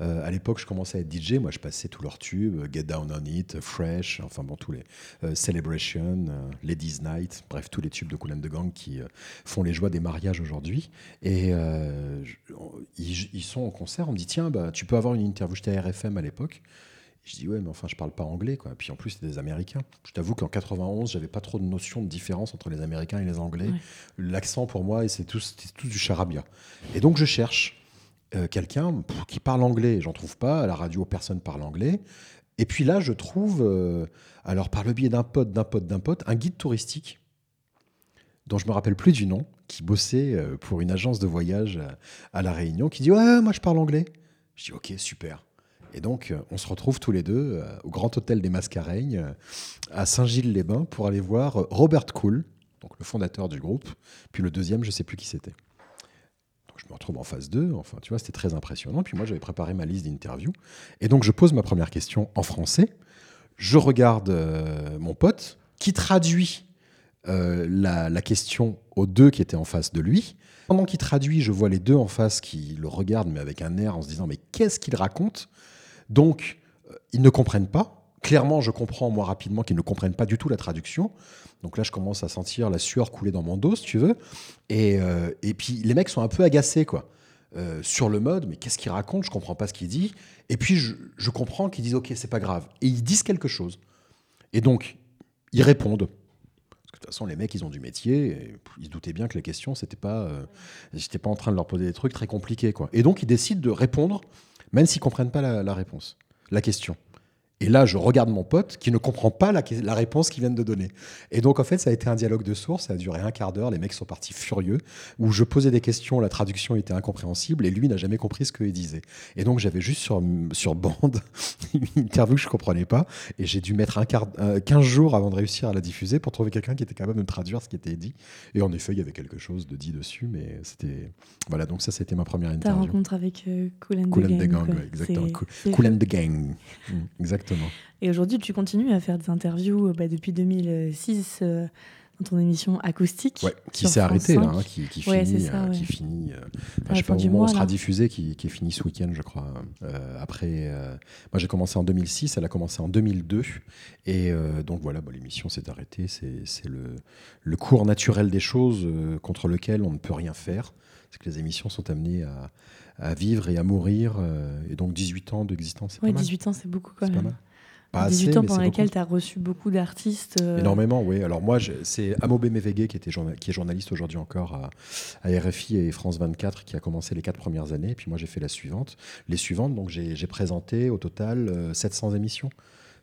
S2: Euh, à l'époque, je commençais à être DJ. Moi, je passais tous leurs tubes, Get Down on It, Fresh, enfin bon, tous les euh, Celebration, euh, Ladies Night, bref, tous les tubes de Cool and the Gang qui font les joies des mariages aujourd'hui. Et ils, sont au concert. On me dit tiens, bah, tu peux avoir une interview. J'étais à RFM à l'époque. Je dis ouais, mais enfin, je parle pas anglais, quoi. Puis en plus, c'est des Américains. Je t'avoue qu'en 91, j'avais pas trop de notion de différence entre les Américains et les Anglais. L'accent pour moi, c'est tout, tout du charabia. Et donc, je cherche. Euh, quelqu'un qui parle anglais. J'en trouve pas. À la radio, personne parle anglais. Et puis là, je trouve, euh, alors par le biais d'un pote, d'un pote, d'un pote, un guide touristique dont je me rappelle plus du nom, qui bossait euh, pour une agence de voyage à, La Réunion, qui dit Ouais, moi je parle anglais. Je dis Ok, super. Et donc, on se retrouve tous les deux au Grand Hôtel des Mascareignes, à Saint-Gilles-les-Bains, pour aller voir Robert Cool, donc le fondateur du groupe, puis le deuxième, je sais plus qui c'était je me retrouve en phase 2. Enfin, tu vois, c'était très impressionnant. Puis moi, j'avais préparé ma liste d'interviews. Et donc, je pose ma première question en français. Je regarde euh, mon pote qui traduit euh, la, question aux deux qui étaient en face de lui. Pendant qu'il traduit, je vois les deux en face qui le regardent, mais avec un air en se disant Mais qu'est-ce qu'il raconte Donc, euh, ils ne comprennent pas. Clairement, je comprends, moi, rapidement, qu'ils ne comprennent pas du tout la traduction. Donc là, je commence à sentir la sueur couler dans mon dos, si tu veux. Et, euh, et puis, les mecs sont un peu agacés, quoi. Sur le mode, mais qu'est-ce qu'il raconte Je comprends pas ce qu'il dit. Et puis, je, je comprends qu'ils disent, OK, c'est pas grave. Et ils disent quelque chose. Et donc, ils répondent. De toute façon, les mecs, ils ont du métier. ils se doutaient bien que les questions, c'était pas, euh, j'étais pas en train de leur poser des trucs très compliqués, quoi. Et donc, ils décident de répondre, même s'ils comprennent pas la, la réponse, la question. Et là, je regarde mon pote qui ne comprend pas la, réponse qu'ils viennent de donner. Et donc, en fait, ça a été un dialogue de sourds. Ça a duré un quart d'heure. Les mecs sont partis furieux. Où je posais des questions, la traduction était incompréhensible et lui n'a jamais compris ce qu'il disait. Et donc, j'avais juste sur, sur bande une interview que je ne comprenais pas. Et j'ai dû mettre un quart, 15 jours avant de réussir à la diffuser pour trouver quelqu'un qui était capable de me traduire ce qui était dit. Et en effet, il y avait quelque chose de dit dessus. Mais c'était. Voilà, donc ça, c'était ma première interview.
S1: Ta rencontre avec euh, Cool and the Gang.
S2: exactement. Cool and the Gang. exactement.
S1: Et aujourd'hui, tu continues à faire des interviews euh, bah, depuis 2006 euh, dans ton émission acoustique.
S2: qui s'est arrêtée là, hein, qui, qui, finit, euh, qui finit je sais pas, au moment où sera diffusé, qui, est fini ce week-end, je crois. après, moi j'ai commencé en 2006, elle a commencé en 2002. Et donc voilà, l'émission s'est arrêtée. C'est le, le, cours naturel des choses contre lequel on ne peut rien faire. C'est que les émissions sont amenées à, à vivre et à mourir. Euh, et donc 18 ans d'existence,
S1: Oui, 18 ans, c'est beaucoup quand même. Pas 18 ans pendant lesquels tu as reçu beaucoup d'artistes.
S2: Euh, Énormément, oui. Alors moi, c'est Amobé Mévégué qui, était qui est journaliste aujourd'hui encore à, à, RFI et France 24 qui a commencé les quatre premières années. Et puis moi, j'ai fait la suivante. Les suivantes, donc j'ai présenté au total 700 euh, émissions.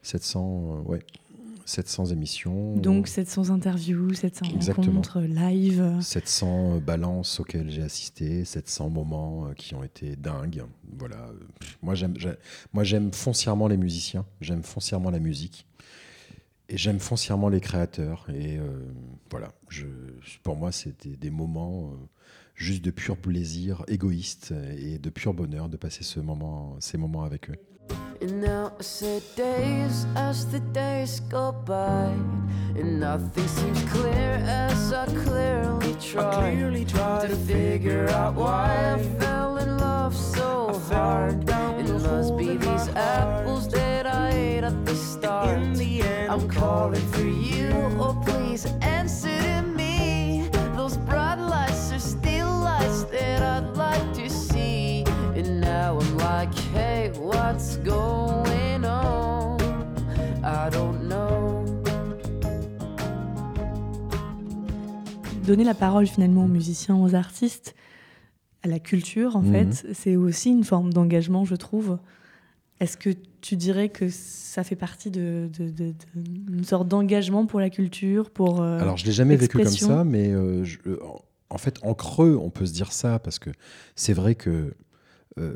S2: 700, ouais, 700 émissions.
S1: Donc 700 interviews, 700 rencontres live.
S2: 700 balances auxquelles j'ai assisté, 700 moments euh, qui ont été dingues. Voilà. Moi, j'aime, moi, j'aime foncièrement les musiciens, j'aime foncièrement la musique. Et j'aime foncièrement les créateurs. Et euh, voilà, je, pour moi, c'était des moments euh, juste de pur plaisir égoïste et de pur bonheur de passer ce moment, ces moments avec eux. And now I say days as the days go by. And nothing seems clear as I clearly try, I clearly try to figure out why I fell in love so hard. It must be these apples that I ate at the start. In the end, I'm calling for you, oh please answer what's going on? I don't know. Donner la parole finalement aux musiciens, aux artistes, à la culture en mhm. fait, c'est aussi une forme d'engagement, je trouve. Est-ce que tu dirais que ça fait partie d'une de, de, sorte d'engagement pour la culture, pour euh, Alors je l'ai jamais vécu comme ça, mais euh, euh, en fait en creux on peut se dire ça parce que c'est vrai que euh,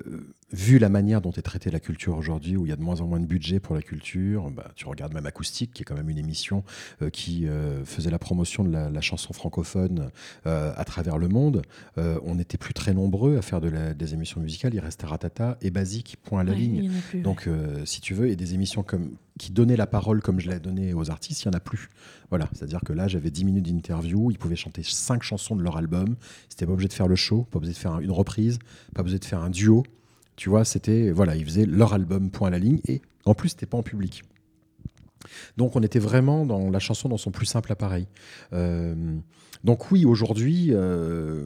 S2: vu la manière dont est traitée la culture aujourd'hui, où il y a de moins en moins de budget pour la culture, bah, tu regardes même Acoustique, qui est quand même une émission euh, qui euh, faisait la promotion de la, chanson francophone à travers le monde. on n'était plus très nombreux à faire de des émissions musicales. Il restait Ratata et Basique, point à la ligne. Donc, si tu veux, et des émissions comme, qui donnaient la parole comme je l'ai donné aux artistes, il n'y en a plus. Voilà, c'est-à-dire que là, j'avais 10 minutes d'interview, ils pouvaient chanter 5 chansons de leur album, c'était pas obligé de faire le show, pas obligé de faire une reprise, pas obligé de faire un duo. Tu vois, c'était, voilà, ils faisaient leur album, point à la ligne, et en plus, c'était pas en public. Donc on était vraiment dans la chanson dans son plus simple appareil. Euh, donc oui, aujourd'hui, euh,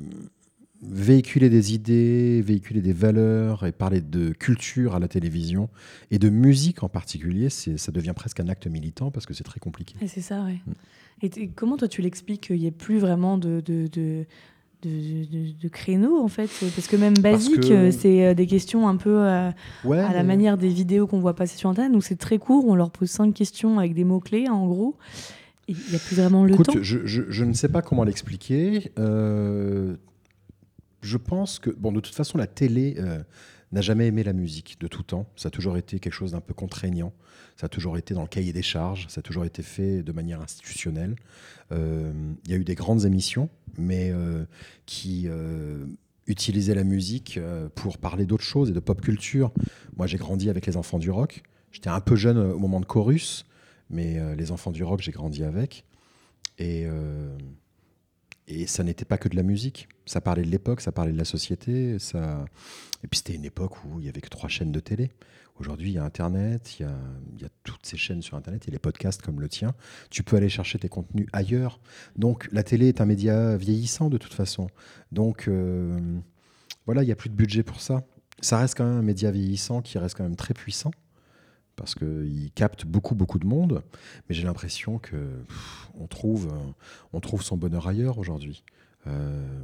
S2: véhiculer des idées, véhiculer des valeurs et parler de culture à la télévision et de musique en particulier, ça devient presque un acte militant parce que c'est très compliqué.
S1: Et c'est ça, oui. Mm. Et, comment toi tu l'expliques qu'il n'y ait plus vraiment de, de, de de, créneaux en fait parce que même basique euh, c'est euh, des questions un peu euh, à la manière des vidéos qu'on voit passer sur internet où c'est très court on leur pose cinq questions avec des mots clés en gros il n'y a plus vraiment le temps
S2: je, je, je, ne sais pas comment l'expliquer je pense que, bon, de toute façon, la télé euh, n'a jamais aimé la musique de tout temps. Ça a toujours été quelque chose d'un peu contraignant. Ça a toujours été dans le cahier des charges. Ça a toujours été fait de manière institutionnelle. Euh, il y a eu des grandes émissions, mais euh, qui utilisaient la musique pour parler d'autres choses et de pop culture. Moi, j'ai grandi avec les enfants du rock. J'étais un peu jeune au moment de Chorus, mais les enfants du rock, j'ai grandi avec. Et et ça n'était pas que de la musique. Ça parlait de l'époque, ça parlait de la société. Ça... Et puis c'était une époque où il n'y avait que trois chaînes de télé. Aujourd'hui, il y a Internet, il y a, toutes ces chaînes sur Internet, il y a les podcasts comme le tien. Tu peux aller chercher tes contenus ailleurs. Donc la télé est un média vieillissant de toute façon. Donc euh, voilà, il n'y a plus de budget pour ça. Ça reste quand même un média vieillissant qui reste quand même très puissant parce qu'il capte beaucoup, beaucoup de monde. Mais j'ai l'impression que on, trouve, on trouve son bonheur ailleurs aujourd'hui. Euh,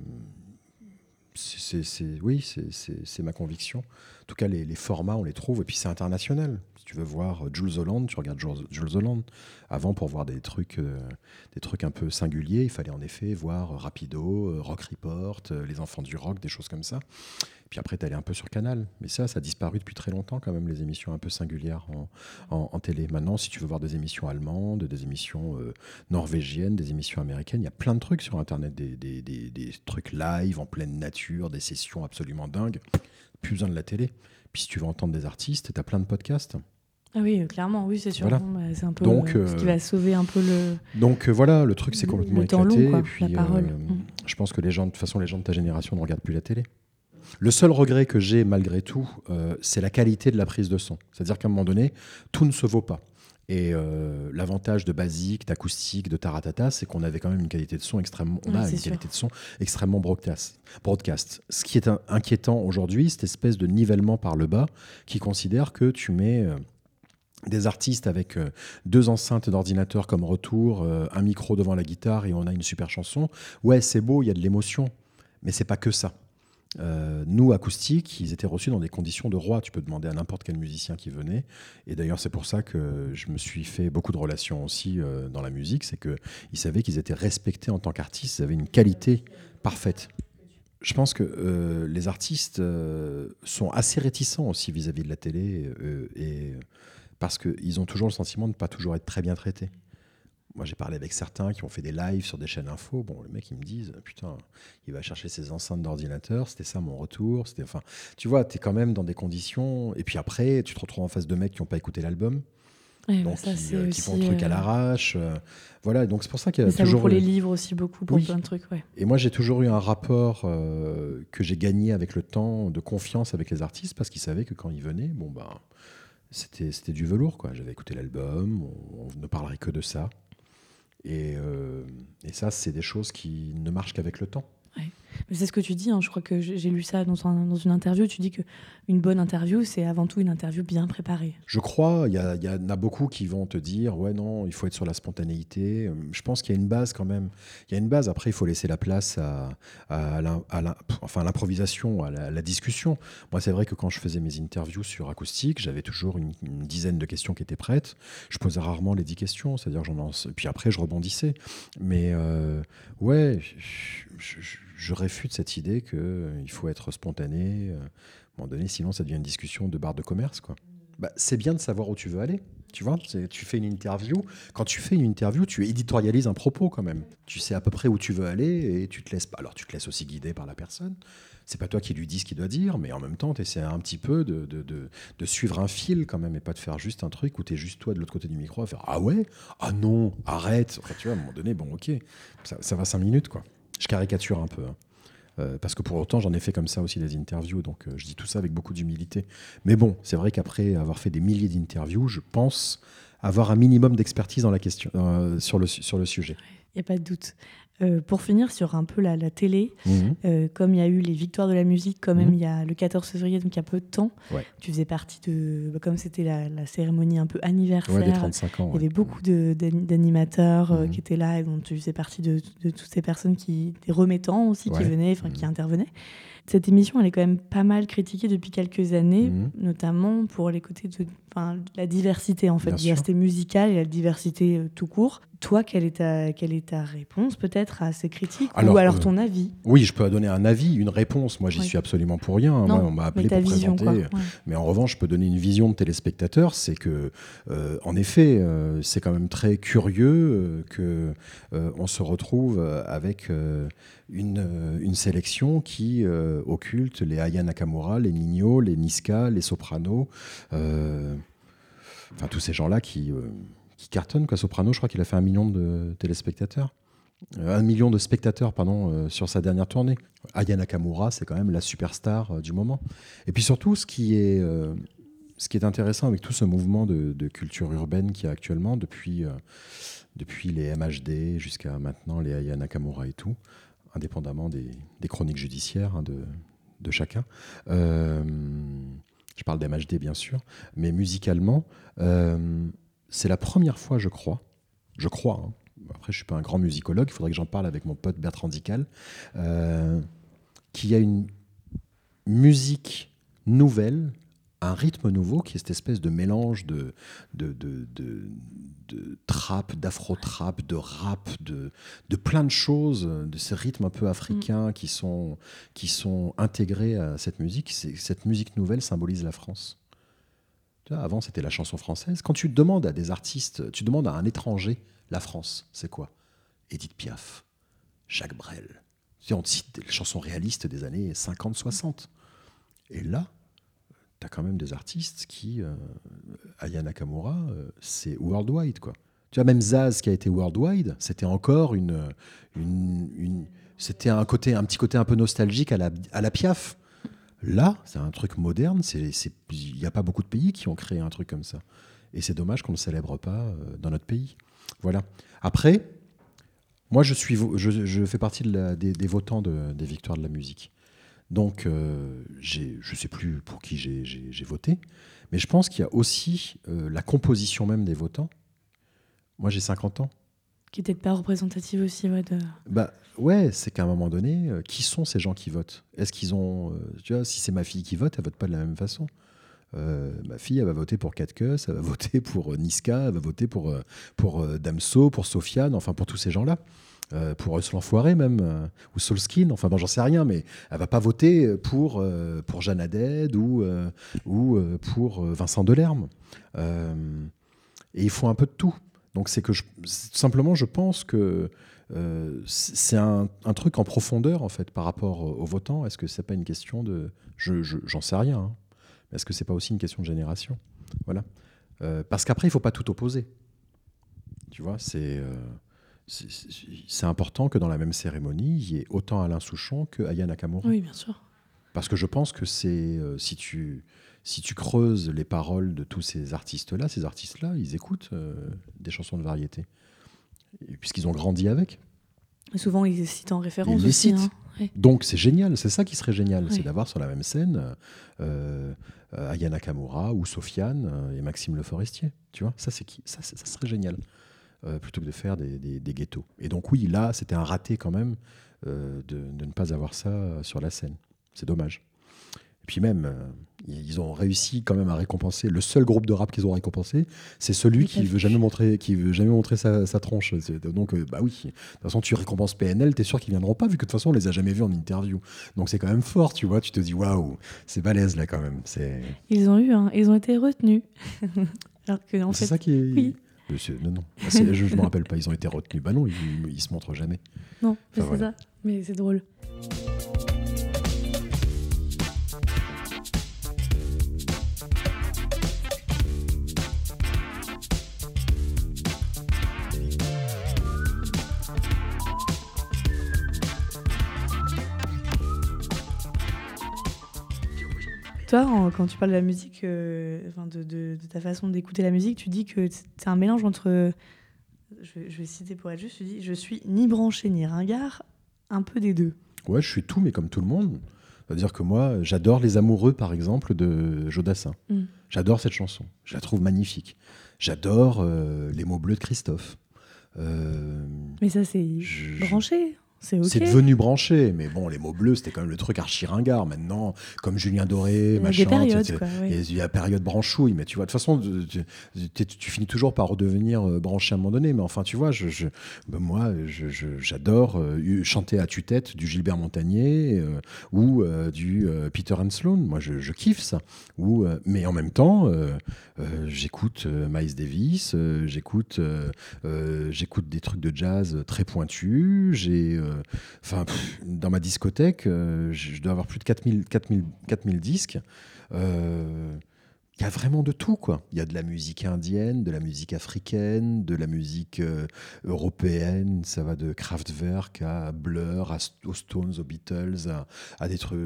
S2: c'est, oui, c'est ma conviction. En tout cas, les, les, formats, on les trouve. Et puis, c'est international. Tu veux voir Jules Holland, tu regardes Jules Holland. Avant, pour voir des trucs, euh, des trucs un peu singuliers, il fallait en effet voir Rapido, euh, Rock Report, Les Enfants du Rock, des choses comme ça. Puis après, tu allais un peu sur Canal. Mais ça, ça a disparu depuis très longtemps quand même, les émissions un peu singulières en, télé. Maintenant, si tu veux voir des émissions allemandes, des émissions euh, norvégiennes, des émissions américaines, il y a plein de trucs sur Internet, des, des, des, trucs live, en pleine nature, des sessions absolument dingues. Plus besoin de la télé. Puis si tu veux entendre des artistes, tu as plein de podcasts.
S1: Ah oui, clairement, oui, c'est sûr. Bah, c'est un peu donc, euh, ce qui va sauver un peu le.
S2: Donc euh, voilà, le truc c'est complètement le éclaté. Long, quoi, et puis, la parole. Mm. Je pense que les gens, de toute façon, les gens de ta génération ne regardent plus la télé. Le seul regret que j'ai malgré tout, euh, c'est la qualité de la prise de son. C'est-à-dire qu'à un moment donné, tout ne se vaut pas. Et euh, l'avantage de basique, d'acoustique, de taratata, c'est qu'on avait quand même une qualité de son extrêmement, on a une qualité de son extrêmement broadcast. broadcast. Ce qui est inquiétant aujourd'hui, cette espèce de nivellement par le bas qui considère que tu mets euh, des artistes avec deux enceintes d'ordinateur comme retour, un micro devant la guitare et on a une super chanson. Ouais, c'est beau, il y a de l'émotion, mais c'est pas que ça. Euh, nous, acoustiques, ils étaient reçus dans des conditions de roi. Tu peux demander à n'importe quel musicien qui venait. Et d'ailleurs, c'est pour ça que je me suis fait beaucoup de relations aussi euh, dans la musique. C'est qu'ils savaient qu'ils étaient respectés en tant qu'artistes. Ils avaient une qualité parfaite. Je pense que euh, les artistes sont assez réticents aussi vis-à-vis de la télé. et parce qu'ils ont toujours le sentiment de ne pas toujours être très bien traités. moi, j'ai parlé avec certains qui ont fait des lives sur des chaînes info. Bon, les mecs, ils me disent, putain, il va chercher ses enceintes d'ordinateur. C'était ça mon retour. C'était, enfin, tu vois, tu es quand même dans des conditions. Et puis après, tu te retrouves en face de mecs qui n'ont pas écouté l'album. donc, qui, euh, font le truc à euh, l'arrache. Euh, voilà, donc c'est pour ça qu'il y a
S1: ça
S2: toujours.
S1: pour les livres aussi, beaucoup, pour plein de trucs. Ouais.
S2: Et moi, j'ai toujours eu un rapport que j'ai gagné avec le temps de confiance avec les artistes parce qu'ils savaient que quand ils venaient, bon, ben, c'était, c'était du velours. quoi. J'avais écouté l'album, on, ne parlerait que de ça. Euh, et, ça, c'est des choses qui ne marchent qu'avec le temps.
S1: C'est ce que tu dis, hein. je crois que j'ai lu ça dans, une interview. Tu dis qu'une bonne interview, c'est avant tout une interview bien préparée.
S2: Je crois, il y, en a beaucoup qui vont te dire Ouais, non, il faut être sur la spontanéité. Je pense qu'il y a une base quand même. Il y a une base, après, il faut laisser la place à, l'improvisation, à, la, discussion. Moi, c'est vrai que quand je faisais mes interviews sur acoustique, j'avais toujours une, dizaine de questions qui étaient prêtes. Je posais rarement les dix questions, c'est-à-dire j'en. Puis après, je rebondissais. Mais euh, ouais, je réfute cette idée qu'il euh, faut être spontané. Euh, à un moment donné, sinon ça devient une discussion de barre de commerce. Quoi. Bah, c'est bien de savoir où tu veux aller. Tu vois, tu fais une interview. Quand tu fais une interview, tu éditorialises un propos quand même. Tu sais à peu près où tu veux aller et tu te laisses. Alors tu te laisses aussi guider par la personne. C'est pas toi qui lui dis ce qu'il doit dire, mais en même temps, tu essaies un petit peu de, suivre un fil quand même et pas de faire juste un truc où tu es juste toi de l'autre côté du micro à faire Ah ouais? Ah non Arrête enfin, Tu vois, à un moment donné, bon, ok, ça, ça va cinq minutes quoi. Je caricature un peu. Hein. Euh, parce que pour autant, j'en ai fait comme ça aussi des interviews, donc euh, je dis tout ça avec beaucoup d'humilité. Mais bon, c'est vrai qu'après avoir fait des milliers d'interviews, je pense avoir un minimum d'expertise dans la question, euh, sur, le, sur le sujet.
S1: Il n'y a pas de doute. Euh, pour finir sur un peu la, télé, mhm. euh, comme il y a eu les victoires de la musique, quand même, mhm. il y a le 14 février, donc il y a peu de temps, tu faisais partie de. Bah, comme c'était la, cérémonie un peu anniversaire, il y avait beaucoup d'animateurs euh, mhm. qui étaient là, et donc tu faisais partie de, toutes ces personnes qui. des remettants aussi qui venaient, enfin qui intervenaient. Cette émission, elle est quand même pas mal critiquée depuis quelques années, notamment pour les côtés de la diversité, en fait, la diversité musicale et la diversité tout court. Toi, quelle est ta, quelle est ta réponse peut-être à ces critiques Ou alors euh, ton avis?
S2: Oui, je peux donner un avis, une réponse. Moi, j'y suis absolument pour rien. Moi, on m'a appelé pour présenter. Mais en revanche, je peux donner une vision de téléspectateur. C'est que, euh, en effet, euh, c'est quand même très curieux que on se retrouve avec une, une, sélection qui occulte les Aya Nakamura, les Nino, les Niska, les Sopranos. Enfin, tous ces gens-là qui qui cartonne. Quoi. Soprano, je crois qu'il a fait un million de téléspectateurs. Euh, un million de spectateurs pardon, euh, sur sa dernière tournée. Aya Nakamura, c'est quand même la superstar euh, du moment. Et puis surtout, ce qui est, intéressant avec tout ce mouvement de, culture urbaine qui y a actuellement, depuis, les MHD jusqu'à maintenant les Aya Nakamura et tout, indépendamment des, chroniques judiciaires hein, de, chacun. Je parle des MHD bien sûr, mais musicalement, c'est la première fois, je crois, je crois, hein. après je suis pas un grand musicologue, il faudrait que j'en parle avec mon pote Bertrand Dical, euh, qu'il y a une musique nouvelle, un rythme nouveau, qui est cette espèce de mélange de, de, de, de, trap, d'afro-trap, de rap, de, de plein de choses, de ces rythmes un peu africains mm. qui, sont, qui sont intégrés à cette musique. Cette musique nouvelle symbolise la France. Avant, c'était la chanson française. Quand tu demandes à des artistes, tu demandes à un étranger, la France, c'est quoi? Edith Piaf, Jacques Brel. On cite des chansons réalistes des années 50-60. Et là, tu as quand même des artistes qui. Euh, Aya Nakamura, euh, c'est worldwide, quoi. Tu vois, même Zaz qui a été worldwide, c'était encore une, c'était un côté, un petit côté un peu nostalgique à la, à la Piaf. Là, c'est un truc moderne. Il n'y a pas beaucoup de pays qui ont créé un truc comme ça. Et c'est dommage qu'on ne le célèbre pas euh, dans notre pays. Voilà. Après, moi, je, suis, je, fais partie des, votants des victoires de la musique. Donc, euh, je ne sais plus pour qui j'ai voté, mais je pense qu'il y a aussi euh, la composition même des votants. Moi, j'ai 50 ans.
S1: Qui n'était pas représentative aussi, ouais. De...
S2: Bah, ouais, c'est qu'à un moment donné, euh, qui sont ces gens qui votent? Est-ce qu'ils ont. Tu vois, si c'est ma fille qui vote, elle vote pas de la même façon. Euh, ma fille, elle va voter pour Katkus, elle va voter pour Niska, elle va voter pour, pour Damso, pour Sofiane, enfin pour tous ces gens-là. Pour Russell Enfoiré même, ou Solskin, enfin bon, j'en sais rien, mais elle va pas voter pour, pour Jeanne Haddad ou, ou pour Vincent Delerme. et il faut un peu de tout. Donc c'est que simplement, je pense que euh, c'est un, truc en profondeur en fait par rapport aux votants. Est-ce que c'est pas une question de, je j'en sais rien. Hein. Est-ce que c'est pas aussi une question de génération? Voilà. Euh, parce qu'après, il faut pas tout opposer. Tu vois, c'est c'est important que dans la même cérémonie, il y ait autant Alain Souchon que Aya Nakamura.
S1: Oui, bien sûr.
S2: Parce que je pense que c'est si tu si tu creuses les paroles de tous ces artistes-là, ces artistes-là, ils écoutent euh, des chansons de variété. Puisqu'ils ont grandi avec.
S1: souvent, ils les citent en référence. Ils les citent.
S2: Hein. Donc, c'est génial. C'est ça qui serait génial. C'est d'avoir sur la même scène euh, Ayana Kamura ou Sofiane euh, et Maxime Le Forestier. Tu vois, ça, c'est qui ça, ça, serait génial. Euh, plutôt que de faire des, des, ghettos. Et donc, oui, là, c'était un raté quand même de, de ne pas avoir ça sur la scène. C'est dommage. Puis même, euh, ils ont réussi quand même à récompenser. Le seul groupe de rap qu'ils ont récompensé, c'est celui qui veut jamais montrer, qui veut jamais montrer sa, tronche. Donc, euh, bah oui. De toute façon, tu récompenses PNL, t'es sûr qu'ils viendront pas, vu que de toute façon, on les a jamais vus en interview. Donc, c'est quand même fort, tu vois. Tu te dis, waouh, c'est balèze là quand même.
S1: Ils ont eu, hein, ils ont été retenus.
S2: Alors que c'est ça qui est. Oui. Non, non. Ah, je ne me rappelle pas, ils ont été retenus. Bah non, ils, ils se montrent jamais.
S1: Non, c'est ça. Mais c'est drôle. Toi, quand tu parles de la musique, euh, de, ta façon d'écouter la musique, tu dis que c'est un mélange entre. Je vais, citer pour être juste, tu dis Je suis ni branché ni ringard, un peu des deux.
S2: Ouais, je suis tout, mais comme tout le monde. C'est-à-dire que moi, j'adore Les Amoureux, par exemple, de Jodassin. Mm. J'adore cette chanson. Je la trouve magnifique. J'adore euh, Les mots bleus de Christophe.
S1: Euh, mais ça, c'est branché.
S2: C'est devenu branché, mais bon, les mots bleus, c'était quand même le truc archi ringard. Maintenant, comme Julien Doré, il machin, il y a période branchouille, mais tu vois, de toute façon, tu, finis toujours par redevenir euh, branché à un moment donné. Mais enfin, tu vois, je, ben moi, j'adore euh, chanter à tue-tête du Gilbert Montagnier euh, ou du Peter Sloan. Moi, je, kiffe ça. Ou, mais en même temps, j'écoute Miles Davis, j'écoute j'écoute des trucs de jazz très pointus, j'ai enfin, dans ma discothèque, euh, je dois avoir plus de 4000, 4000, 4000 disques. Euh, il y a vraiment de tout, quoi. Il y a de la musique indienne, de la musique africaine, de la musique européenne. Ça va de Kraftwerk à Blur, à, aux Stones, aux Beatles, à, des trucs.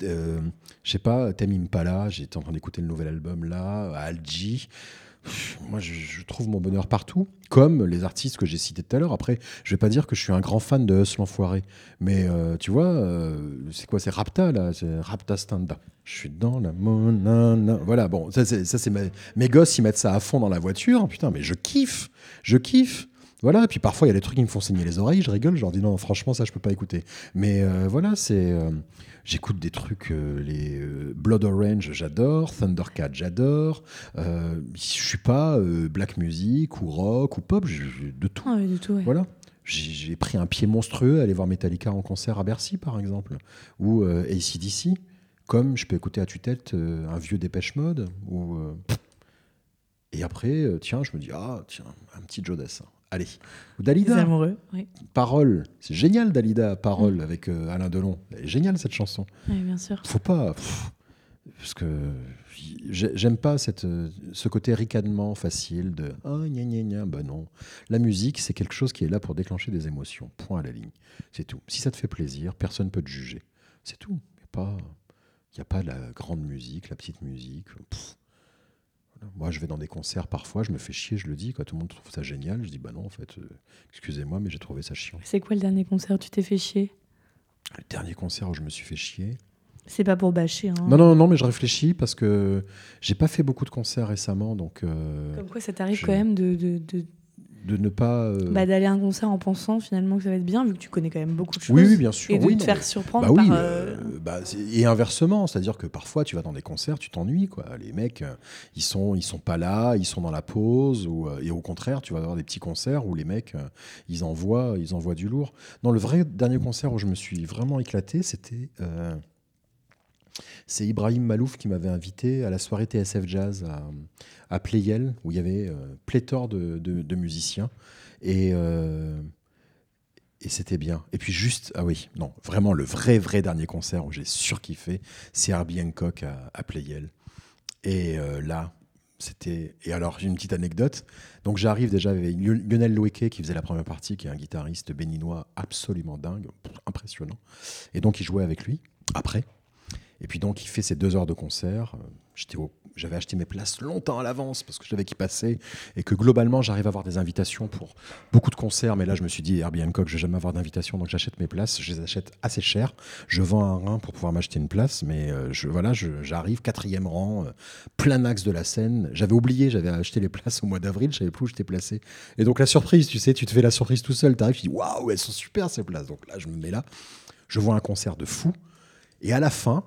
S2: je sais pas, Tame Impala. J'étais en train d'écouter le nouvel album là, à Algie moi, je, trouve mon bonheur partout, comme les artistes que j'ai cités tout à l'heure. Après, je vais pas dire que je suis un grand fan de Hustle l'Enfoiré, mais euh, tu vois, euh, c'est quoi C'est Rapta, là C'est Rapta Standa. Je suis dans la Voilà, bon, ça, c'est mes, mes gosses, ils mettent ça à fond dans la voiture. Putain, mais je kiffe Je kiffe voilà, et puis parfois il y a des trucs qui me font saigner les oreilles, je rigole, je leur dis non, franchement, ça je peux pas écouter. Mais euh, voilà, c'est. J'écoute des trucs, euh, les euh, Blood Orange, j'adore, Thundercat, j'adore. Euh, je suis pas black music ou rock ou pop, de tout.
S1: Ah de tout
S2: Voilà. J'ai pris un pied monstrueux à aller voir Metallica en concert à Bercy, par exemple, ou ACDC, comme je peux écouter à tue-tête un vieux Dépêche Mode. Ou, et après, tiens, je me dis, ah, tiens, un petit Joe Dassin. Allez. Dalida.
S1: amoureux,
S2: Parole. C'est génial, Dalida, Parole, mm. avec euh, Alain Delon. génial, cette chanson.
S1: Oui, bien sûr.
S2: Faut pas. parce que j'aime pas cette, ce côté ricanement facile de ah gna gna gna bah non la musique c'est quelque chose qui est là pour déclencher des émotions point à la ligne c'est tout si ça te fait plaisir personne peut te juger c'est tout il n'y a pas il y a pas la grande musique la petite musique moi, je vais dans des concerts parfois, je me fais chier, je le dis, quand tout le monde trouve ça génial, je dis bah non, en fait, euh, excusez-moi, mais j'ai trouvé ça chiant.
S1: C'est quoi le dernier concert? Où tu t'es fait chier?
S2: Le dernier concert où je me suis fait chier.
S1: C'est pas pour bâcher. Hein.
S2: Non, non, non, mais je réfléchis parce que j'ai pas fait beaucoup de concerts récemment, donc. Euh,
S1: Comme quoi, ça t'arrive quand même de, de
S2: de ne pas. Euh,
S1: bah, D'aller à un concert en pensant finalement que ça va être bien, vu que tu connais quand même beaucoup de choses.
S2: Oui, oui bien sûr.
S1: Et
S2: de
S1: te faire surprendre bah, par. Euh,
S2: bah, et inversement, c'est-à-dire que parfois tu vas dans des concerts, tu t'ennuies. quoi. Les mecs, euh, ils sont, ils sont pas là, ils sont dans la pause. Ou, et au contraire, tu vas avoir des petits concerts où les mecs, ils, envoient, ils envoient du lourd. Non, le vrai dernier concert où je me suis vraiment éclaté, c'était. C'est Ibrahim Malouf qui m'avait invité à la soirée TSF Jazz à, Playel, où il y avait pléthore de, musiciens. Et, et c'était bien. Et puis juste, ah oui, non, vraiment le vrai, vrai dernier concert où j'ai surkiffé, c'est Herbie Hancock à, à Playel. Et là, c'était. Et alors, j'ai une petite anecdote. Donc, j'arrive déjà avec Lionel Loueke qui faisait la première partie, qui est un guitariste béninois absolument dingue, impressionnant. Et donc, il jouait avec lui après. Et puis, donc, il fait ses deux heures de concert. J'avais acheté mes places longtemps à l'avance parce que je savais qu'il passait et que globalement j'arrive à avoir des invitations pour beaucoup de concerts. Mais là, je me suis dit, Herbie Hancock, je vais jamais avoir d'invitation, donc j'achète mes places. Je les achète assez cher. Je vends un rein pour pouvoir m'acheter une place, mais euh, voilà, j'arrive quatrième rang, euh, plein axe de la scène. J'avais oublié, j'avais acheté les places au mois d'avril, je savais plus où j'étais placé. Et donc la surprise, tu sais, tu te fais la surprise tout seul. Tu arrives, tu dis, waouh, elles sont super ces places. Donc là, je me mets là, je vois un concert de fou, et à la fin,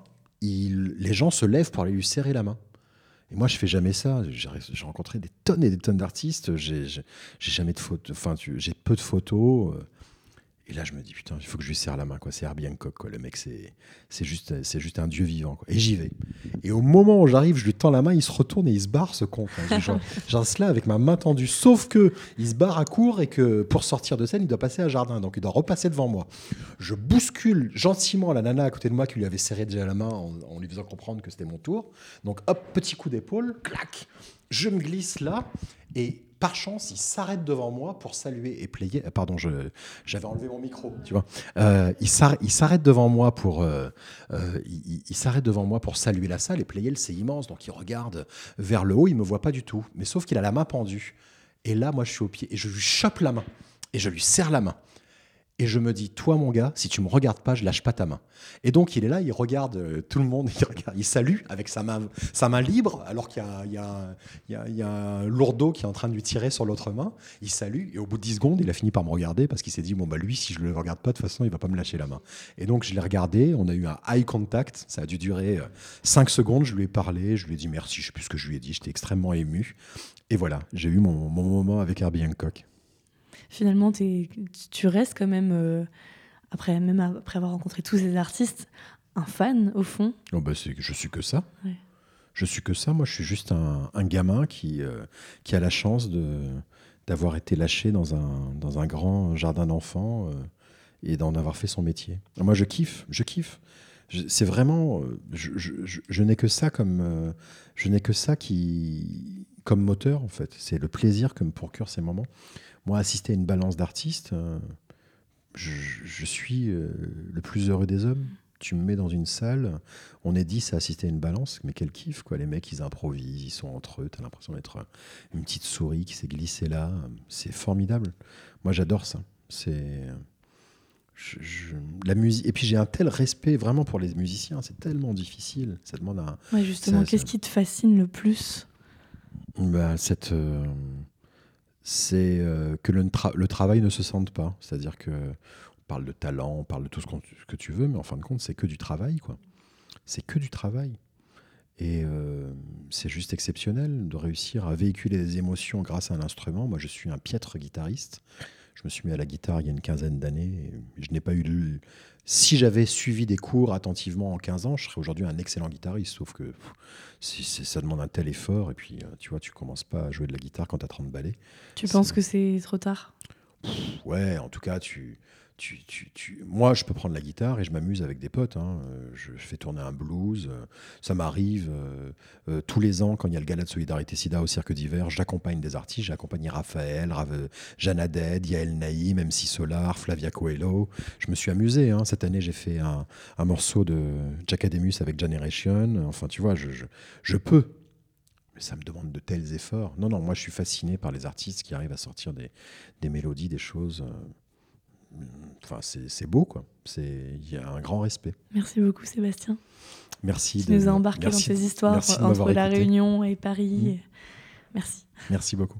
S2: les gens se lèvent pour aller lui serrer la main. Et moi, je fais jamais ça. J'ai rencontré des tonnes et des tonnes d'artistes. J'ai jamais de photos. Enfin, j'ai peu de photos. Et là, je me dis, putain, il faut que je lui serre la main. quoi. C'est Herbie Hancock. Quoi. Le mec, c'est juste, juste un dieu vivant. Quoi. Et j'y vais. Et au moment où j'arrive, je lui tends la main, il se retourne et il se barre, ce con. J'en là avec ma main tendue. Sauf que il se barre à court et que pour sortir de scène, il doit passer à jardin. Donc, il doit repasser devant moi. Je bouscule gentiment la nana à côté de moi qui lui avait serré déjà la main en, en lui faisant comprendre que c'était mon tour. Donc, hop, petit coup d'épaule, clac. Je me glisse là et par chance, il s'arrête devant moi pour saluer et player. Euh, pardon, j'avais enlevé mon micro, tu vois. Euh, il s'arrête devant moi pour, euh, il, s'arrête devant moi pour saluer la salle et player. C'est immense, donc il regarde vers le haut. Il me voit pas du tout, mais sauf qu'il a la main pendue. Et là, moi, je suis au pied et je lui chope la main et je lui serre la main. Et je me dis, toi mon gars, si tu me regardes pas, je lâche pas ta main. Et donc il est là, il regarde euh, tout le monde, il, salue avec sa main, sa main libre, alors qu'il y, y, y, a un lourdeau qui est en train de lui tirer sur l'autre main. Il salue, et au bout de 10 secondes, il a fini par me regarder parce qu'il s'est dit, bon bah lui, si je le regarde pas, de toute façon, il va pas me lâcher la main. Et donc je l'ai regardé, on a eu un eye contact, ça a dû durer 5 euh, secondes, je lui ai parlé, je lui ai dit merci, je sais plus ce que je lui ai dit, j'étais extrêmement ému. Et voilà, j'ai eu mon, mon moment avec Herbie Hancock
S1: finalement, tu restes quand même, euh, après, même après avoir rencontré tous ces artistes, un fan au fond.
S2: Oh bah je suis que ça. Je suis que ça. Moi, je suis juste un, gamin qui, euh, qui a la chance de d'avoir été lâché dans un, dans un grand jardin d'enfants euh, et d'en avoir fait son métier. Moi, je kiffe, je kiffe. C'est vraiment, je, je n'ai que ça comme, je n'ai que ça qui, comme moteur en fait. C'est le plaisir que me procure ces moments. Moi, assister à une balance d'artistes, euh, je, suis euh, le plus heureux des hommes. Tu me mets dans une salle, on est 10 à assister à une balance, mais quel kiff, quoi. Les mecs, ils improvisent, ils sont entre eux, tu as l'impression d'être une petite souris qui s'est glissée là. C'est formidable. Moi, j'adore ça. C'est. la musique et puis j'ai un tel respect vraiment pour les musiciens c'est tellement difficile ça demande
S1: ouais, justement qu'est-ce qui te fascine le plus?
S2: Bah, cette euh, c'est euh, que le, travail ne se sente pas. C'est-à-dire que on parle de talent, on parle de tout ce, que tu veux, mais en fin de compte, c'est que du travail, quoi. C'est que du travail. Et euh, c'est juste exceptionnel de réussir à véhiculer des émotions grâce à un instrument. Moi, je suis un piètre guitariste. Je me suis mis à la guitare il y a une quinzaine d'années. Je n'ai pas eu le, si j'avais suivi des cours attentivement en 15 ans, je serais aujourd'hui un excellent guitariste. Sauf que ça demande un tel effort. Et puis, euh, tu vois, tu commences pas à jouer de la guitare quand tu as 30 ballets.
S1: Tu penses que c'est trop tard?
S2: Ouais, en tout cas, tu, moi, je peux prendre la guitare et je m'amuse avec des potes. Hein. Euh, je fais tourner un blues. Euh, ça m'arrive euh, tous les ans, quand il y a le gala de solidarité SIDA au Cirque d'hiver, j'accompagne des artistes. J'ai accompagné Raphaël, Rave, Jeanne Haddad, Yael Naïm, MC Solar, Flavia Coelho. Je me suis amusé. Hein. Cette année, j'ai fait un, morceau de Jack Ademus avec Generation. Enfin, tu vois, je, peux. Mais ça me demande de tels efforts. Non, non, moi, je suis fasciné par les artistes qui arrivent à sortir des mélodies, des choses enfin, c'est beau, quoi. Il y a un grand respect.
S1: Merci beaucoup, Sébastien.
S2: Merci.
S1: Tu nous as embarqué dans ces histoires entre La Réunion et Paris. Mm. Merci.
S2: Merci beaucoup.